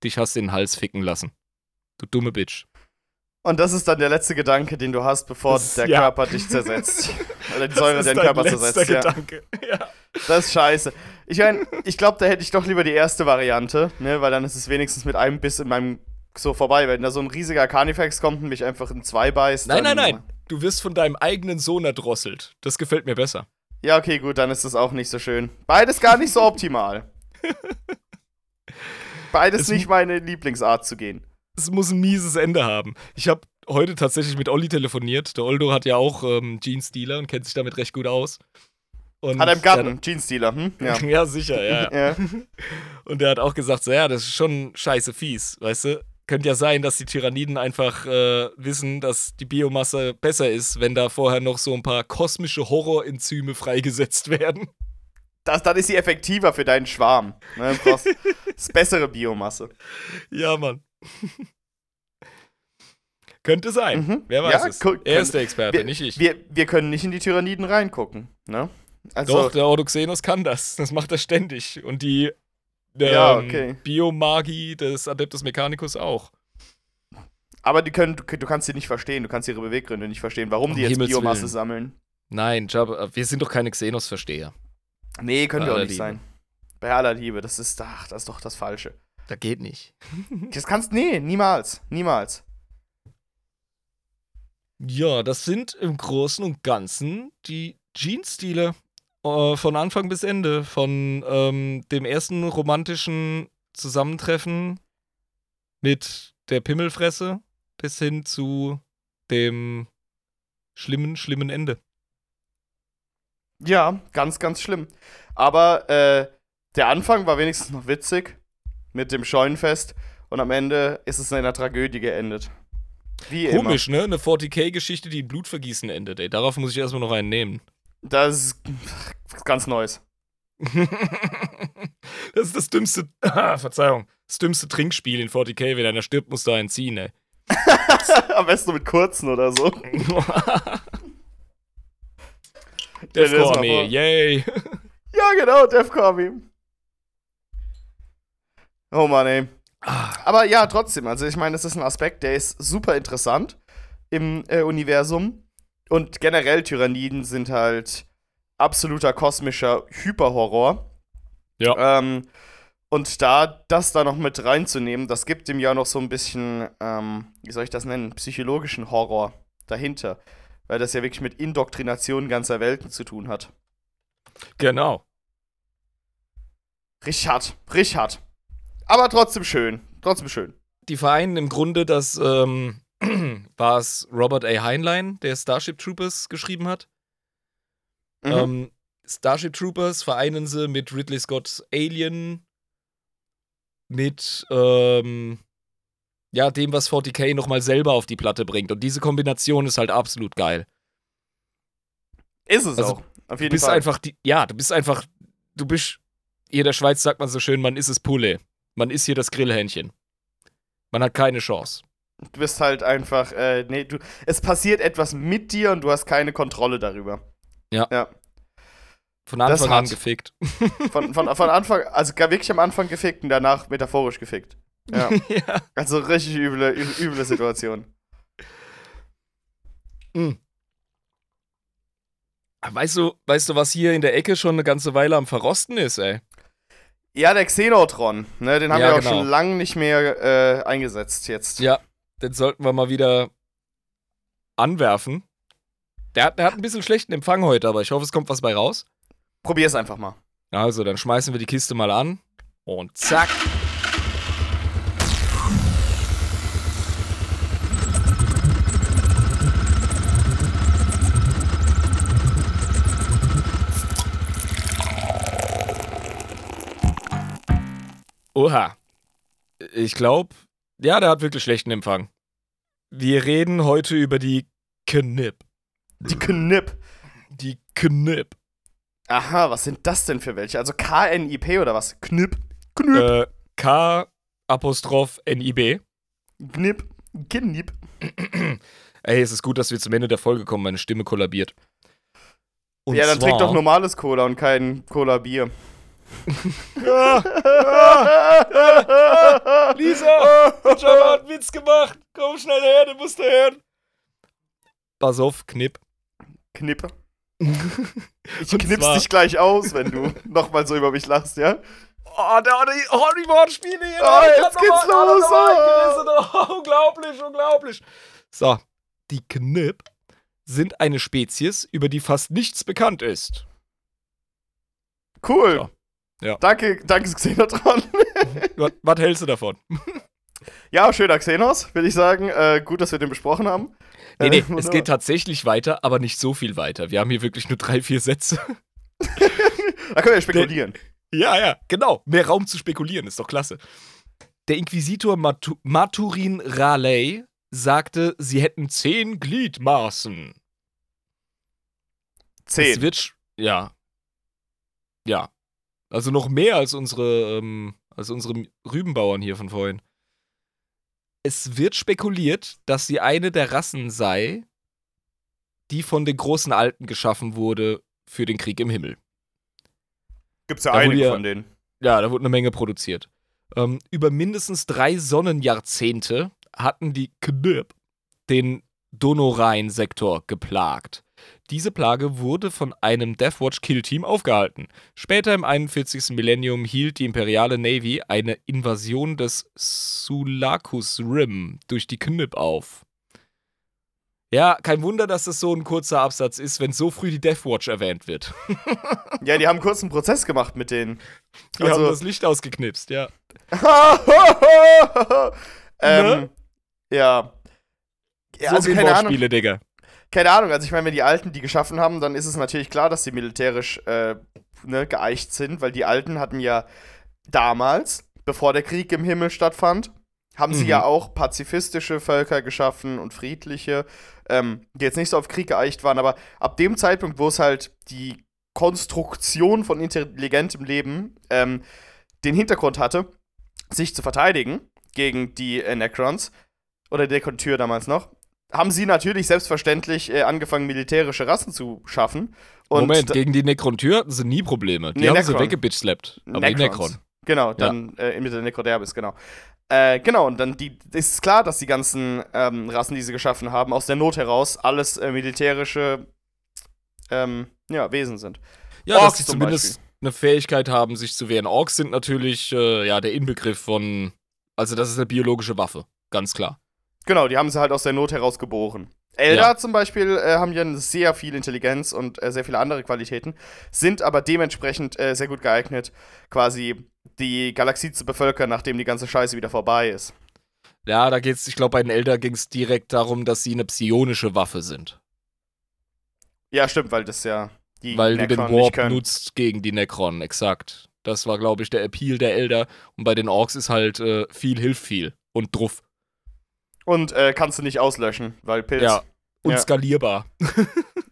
dich hast in den Hals ficken lassen. Du dumme Bitch. Und das ist dann der letzte Gedanke, den du hast, bevor Das- der ja. Körper dich zersetzt. Oder die Säure deinen Körper zersetzt. Ja. Gedanke. Ja. Das ist scheiße. Ich meine, ich glaube, da hätte ich doch lieber die erste Variante, ne? Weil dann ist es wenigstens mit einem Biss in meinem so vorbei. Wenn da so ein riesiger Carnifex kommt und mich einfach in zwei beißt. Nein, nein, nein. Du wirst von deinem eigenen Sohn erdrosselt. Das gefällt mir besser. Ja, okay, gut, dann ist das auch nicht so schön. Beides gar nicht so optimal. Beides Es nicht meine Lieblingsart zu gehen. Es muss ein mieses Ende haben. Ich habe heute tatsächlich mit Olli telefoniert. Der Oldo hat ja auch ähm, Jeans-Dealer und kennt sich damit recht gut aus. Und Hat er im Garten, Jeans-Dealer, hm? Ja. Der, ja, sicher, ja. ja. Und der hat auch gesagt, so, ja, das ist schon scheiße fies, weißt du? Könnte ja sein, dass die Tyranniden einfach äh, wissen, dass die Biomasse besser ist, wenn da vorher noch so ein paar kosmische Horrorenzyme freigesetzt werden. Das, dann ist sie effektiver für deinen Schwarm. Ne? Du brauchst das ist bessere Biomasse. Ja, Mann. Könnte sein. Mhm. Wer weiß Ja, es. er ist der Experte, wir, nicht ich. Wir, wir können nicht in die Tyranniden reingucken. Ne? Also, Doch, der Ordoxenos kann das. Das macht er ständig. Und die ähm, Ja, okay. Biomagie des Adeptus Mechanicus auch. aber die können, du, du kannst sie nicht verstehen. Du kannst ihre Beweggründe nicht verstehen, warum Um die jetzt Himmels Biomasse Willen. sammeln. Nein, Jabba, wir sind doch keine Xenos-Versteher. Nee, können Bei wir auch nicht Liebe. sein. Bei aller Liebe, das ist, ach, das ist doch das Falsche. Das geht nicht. Das kannst, nee, niemals, niemals. Ja, das sind im Großen und Ganzen die Jeans-Stile äh, von Anfang bis Ende. Von ähm, dem ersten romantischen Zusammentreffen mit der Pimmelfresse bis hin zu dem schlimmen, schlimmen Ende. Ja, ganz, ganz schlimm. Aber äh, der Anfang war wenigstens noch witzig mit dem Scheunenfest und am Ende ist es in einer Tragödie geendet. Wie Komisch, ne? Eine 40k-Geschichte, die in Blutvergießen endet, ey. Darauf muss ich erstmal noch einen nehmen. immer. Das ist ganz Neues. das ist das dümmste, Verzeihung, das dümmste Trinkspiel in 40k. Wenn einer stirbt, muss da einen ziehen, ey. Am besten mit kurzen oder so. Death Ja, das war Armee, vor- yay. Ja, genau, Defcon Army. Oh Mann, ey. Aber ja, trotzdem, also ich meine, das ist ein Aspekt, der ist super interessant im äh, Universum. Und generell Tyranniden sind halt absoluter kosmischer Hyperhorror. Ja. Ähm, und da das da noch mit reinzunehmen, das gibt dem ja noch so ein bisschen, ähm, wie soll ich das nennen, psychologischen Horror dahinter. Weil das ja wirklich mit Indoktrination ganzer Welten zu tun hat. Genau. Richard, Richard. Aber trotzdem schön. Trotzdem schön. Die vereinen im Grunde, das ähm, war es Robert A. Heinlein, der Starship Troopers geschrieben hat. Mhm. Ähm, Starship Troopers vereinen sie mit Ridley Scott's Alien, mit ähm, ja, dem, was 40k nochmal selber auf die Platte bringt. Und diese Kombination ist halt absolut geil. ist es also, auch. Auf Du jeden bist Fall. einfach, die, ja, du bist einfach, du bist, hier in der Schweiz sagt man so schön, man ist es Pulle. Man ist hier das Grillhähnchen. Man hat keine Chance. du bist halt einfach, äh, nee, du, es passiert etwas mit dir und du hast keine Kontrolle darüber. Ja. Ja. Von Das Anfang an gefickt. Von, von, von Anfang, also gar wirklich am Anfang gefickt und danach metaphorisch gefickt. Ja. ja. Also richtig üble, üble Situation. Weißt du, weißt du, was hier in der Ecke schon eine ganze Weile am Verrosten ist, ey? Ja, der Xenotron, ne, den haben Ja, wir auch genau. schon lange nicht mehr äh, eingesetzt jetzt. Ja, den sollten wir mal wieder anwerfen. Der hat, der hat ein bisschen schlechten Empfang heute, aber ich hoffe, es kommt was bei raus. Probier's einfach mal. Also, dann schmeißen wir die Kiste mal an. Und zack. Oha. Ich glaube, ja, der hat wirklich schlechten Empfang. Wir reden heute über die Knipp. Die Knipp. Die Knipp. Aha, was sind das denn für welche? Also K-N-I-P oder was? Knipp. Knipp. Äh, K Apostroph N-I-B. Knipp. Knipp. Ey, es ist gut, dass wir zum Ende der Folge kommen. Meine Stimme kollabiert. Und ja, dann zwar, trink doch normales Cola und kein Cola-Bier. Lisa, Jabba hat einen Witz gemacht. Komm schnell her, den musst du hören. Pass auf, Knipp. Knippe. Ich Und knips zwar- dich gleich aus, wenn du nochmal so über mich lachst, ja? Oh, der, oh, Wortspiele hier. Oh, ich jetzt geht's noch mal- los, noch ah. eingerissen. Oh, unglaublich, unglaublich. So, die Knipp sind eine Spezies, über die fast nichts bekannt ist. Cool. So. Ja. Danke, danke, Xenotron. Was, was hältst du davon? ja, schöner Xenos, würde ich sagen. Äh, gut, dass wir den besprochen haben. Nee, Äh, nee, es wunderbar. geht tatsächlich weiter, aber nicht so viel weiter. Wir haben hier wirklich nur drei, vier Sätze. Da können wir ja spekulieren. Ja, ja, genau. Mehr Raum zu spekulieren, ist doch klasse. Der Inquisitor Matu Maturin Raleigh sagte, sie hätten zehn Gliedmaßen. Es Zehn. wird, sch- ja. Ja. Also noch mehr als unsere, ähm, als unsere Rübenbauern hier von vorhin. Es wird spekuliert, dass sie eine der Rassen sei, die von den großen Alten geschaffen wurde für den Krieg im Himmel. Gibt's ja Da einige ja- von denen. Ja, da wurde eine Menge produziert. Ähm, über mindestens drei Sonnenjahrzehnte hatten die Knirp den Donorain-Sektor geplagt. Diese Plage wurde von einem Deathwatch Kill Team aufgehalten. Später im 41. Millennium hielt die imperiale Navy eine Invasion des Sulakus Rim durch die Knip auf. Ja, kein Wunder, dass das so ein kurzer Absatz ist, wenn so früh die Deathwatch erwähnt wird. Ja, die haben kurz einen Prozess gemacht mit denen. Die Also- haben das Licht ausgeknipst, ja. ähm, Ne? Ja. ja so also gehen keine Wortspiele, Digga. Keine Ahnung, also ich meine, wenn die Alten die geschaffen haben, dann ist es natürlich klar, dass sie militärisch äh, ne, geeicht sind, weil die Alten hatten ja damals, bevor der Krieg im Himmel stattfand, haben sie Mhm. ja auch pazifistische Völker geschaffen und friedliche, ähm, die jetzt nicht so auf Krieg geeicht waren, aber ab dem Zeitpunkt, wo es halt die Konstruktion von intelligentem Leben ähm, den Hintergrund hatte, sich zu verteidigen gegen die Necrons oder die Dekontür damals noch, haben sie natürlich selbstverständlich äh, angefangen, militärische Rassen zu schaffen. Und Moment, gegen die Nekrontür hatten sie nie Probleme. Die Nee, haben Necron. sie weggebitchslappt. Aber die Necrons. Necron. Genau, dann äh, mit der Necroderbis, genau. Äh, genau, und dann die, ist klar, dass die ganzen ähm, Rassen, die sie geschaffen haben, aus der Not heraus alles äh, militärische ähm, ja, Wesen sind. Ja, Orks dass sie zum zumindest eine Fähigkeit haben, sich zu wehren. Orks sind natürlich äh, ja der Inbegriff von. Also, das ist eine biologische Waffe. Ganz klar. Genau, die haben sie halt aus der Not heraus geboren. Elder Ja. zum Beispiel äh, haben ja sehr viel Intelligenz und äh, sehr viele andere Qualitäten, sind aber dementsprechend äh, sehr gut geeignet, quasi die Galaxie zu bevölkern, nachdem die ganze Scheiße wieder vorbei ist. Ja, da geht's, ich glaube, bei den Elder ging es direkt darum, dass sie eine psionische Waffe sind. Ja, stimmt, weil das ja die weil du den Necron Warp nutzt gegen die Necron, exakt. Das war, glaube ich, der Appeal der Elder. Und bei den Orks ist halt äh, viel hilft viel. Und druff. Und äh, kannst du nicht auslöschen, weil Pilz. Ja. Und Ja. skalierbar.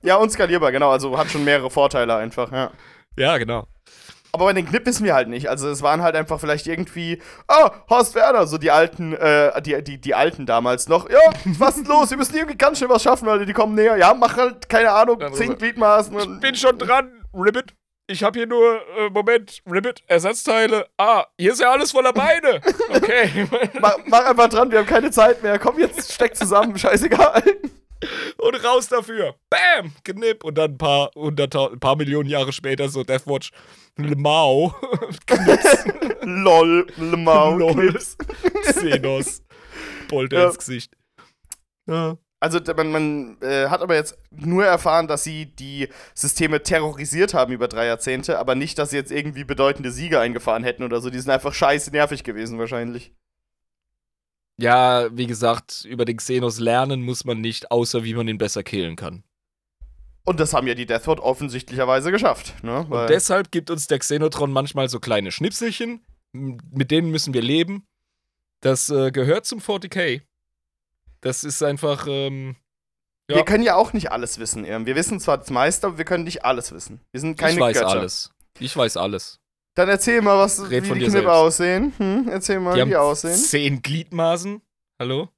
Ja, und skalierbar, genau. Also hat schon mehrere Vorteile einfach, ja. Ja, genau. Aber bei den Knip wissen wir halt nicht. Also es waren halt einfach vielleicht irgendwie, ah, Horst Werner, so die alten, äh, die, die, die alten damals noch. Ja, was ist los? Wir müssen irgendwie ganz schnell was schaffen, Leute, die kommen näher. Ja, mach halt, keine Ahnung, zehn. Gliedmaßen. und- Bin schon dran, Ribbit. Ich habe hier nur, äh, Moment, Ribbit, Ersatzteile. Ah, hier ist ja alles voller Beine. Okay. mach, mach einfach dran, wir haben keine Zeit mehr. Komm jetzt, steck zusammen, scheißegal. Und raus dafür. Bam! Knipp. Und dann ein paar, hunderttausend, ein paar Millionen Jahre später so Deathwatch. Mao. Lol, Lemau, Lol. Knips. Xenos. Polter Ja. ins Gesicht. Ja. Also man, man äh, hat aber jetzt nur erfahren, dass sie die Systeme terrorisiert haben über drei Jahrzehnte, aber nicht, dass sie jetzt irgendwie bedeutende Siege eingefahren hätten oder so. Die sind einfach scheiße nervig gewesen wahrscheinlich. ja, wie gesagt, über den Xenos lernen muss man nicht, außer wie man ihn besser killen kann. Und das haben ja die Deathward offensichtlicherweise geschafft. Ne? Und deshalb gibt uns der Xenotron manchmal so kleine Schnipselchen, mit denen müssen wir leben. Das äh, gehört zum 40k. Das ist einfach, ähm, ja. Wir können ja auch nicht alles wissen, Irm. Wir wissen zwar das meiste, aber wir können nicht alles wissen. Wir sind keine ich weiß Götter. alles. Ich weiß alles. Dann erzähl mal, was, Red wie von die dir Knippe selbst. aussehen. Hm? Erzähl mal, Die wie die haben aussehen. zehn Gliedmaßen. Hallo?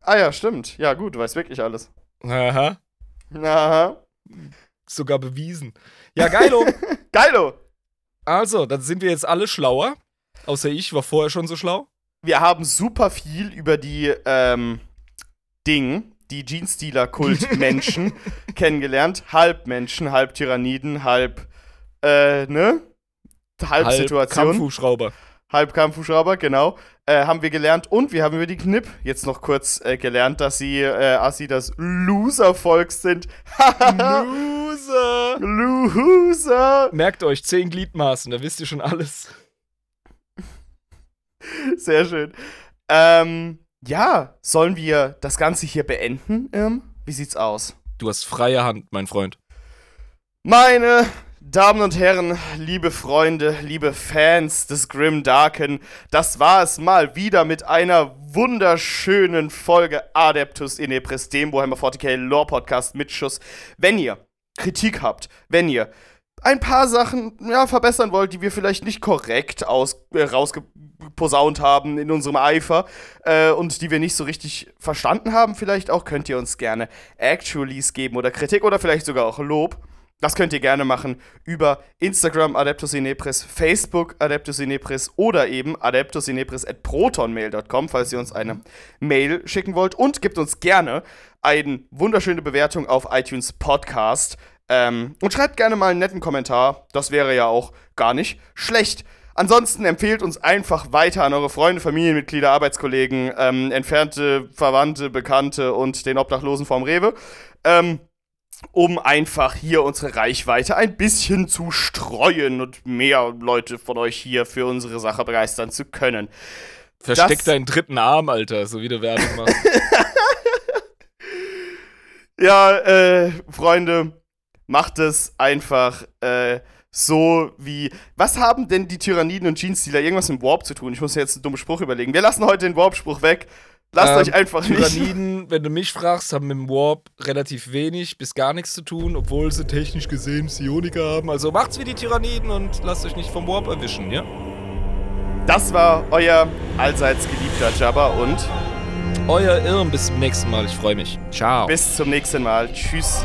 Ah ja, stimmt. Ja, gut, du weißt wirklich alles. Aha. Aha. Sogar bewiesen. Ja, geilo. Geilo! also, dann sind wir jetzt alle schlauer. Außer ich war vorher schon so schlau. wir haben super viel über die ähm, Ding, die Jeans-Stealer-Kult-Menschen kennengelernt. Halb Menschen, halb Tyranniden, halb, äh, ne? Halb, Halb Situation. Kampfhubschrauber. halb Kampfhubschrauber, genau. Äh, haben wir gelernt. Und wir haben über die Knip jetzt noch kurz äh, gelernt, dass sie, äh, Assi, das Loser-Volk sind. Loser. Loser! Merkt euch, zehn Gliedmaßen, da wisst ihr schon alles. Sehr schön. Ähm, ja, sollen wir das Ganze hier beenden? Ähm, wie sieht's aus? Du hast freie Hand, mein Freund. Meine Damen und Herren, liebe Freunde, liebe Fans des Grim Darken, das war es mal wieder mit einer wunderschönen Folge Adeptus in Eprestem, Warhammer 40k Lore Podcast mit Schuss. Wenn ihr Kritik habt, wenn ihr ein paar Sachen ja, verbessern wollt, die wir vielleicht nicht korrekt aus, äh, rausgeposaunt haben in unserem Eifer äh, und die wir nicht so richtig verstanden haben, vielleicht auch, könnt ihr uns gerne Actualies geben oder Kritik oder vielleicht sogar auch Lob. das könnt ihr gerne machen über Instagram Adeptus Inepris, Facebook Adeptus Inepris oder eben adeptusinepris at protonmail.com, falls ihr uns eine Mail schicken wollt. Und gebt uns gerne eine wunderschöne Bewertung auf iTunes Podcast. Ähm, und schreibt gerne mal einen netten Kommentar. Das wäre ja auch gar nicht schlecht. Ansonsten empfehlt uns einfach weiter an eure Freunde, Familienmitglieder, Arbeitskollegen, ähm, entfernte Verwandte, Bekannte und den Obdachlosen vom Rewe. Ähm, um einfach hier unsere Reichweite ein bisschen zu streuen und mehr Leute von euch hier für unsere Sache begeistern zu können. Versteck das deinen dritten Arm, Alter, so wie du Werbung machst. ja, äh, Freunde, macht es einfach äh, so wie. Was haben denn die Tyranniden und Jeans-Stealer irgendwas mit Warp zu tun? Ich muss jetzt einen dummen Spruch überlegen. Wir lassen heute den Warp-Spruch weg. Lasst ähm, euch einfach Tyranniden, nicht. wenn du mich fragst, haben mit dem Warp relativ wenig bis gar nichts zu tun, obwohl sie technisch gesehen Psioniker haben. Also macht's wie die Tyranniden und lasst euch nicht vom Warp erwischen, ja? Das war euer allseits geliebter Jabba und euer Irm. Bis zum nächsten Mal. Ich freue mich. Ciao. Bis zum nächsten Mal. Tschüss.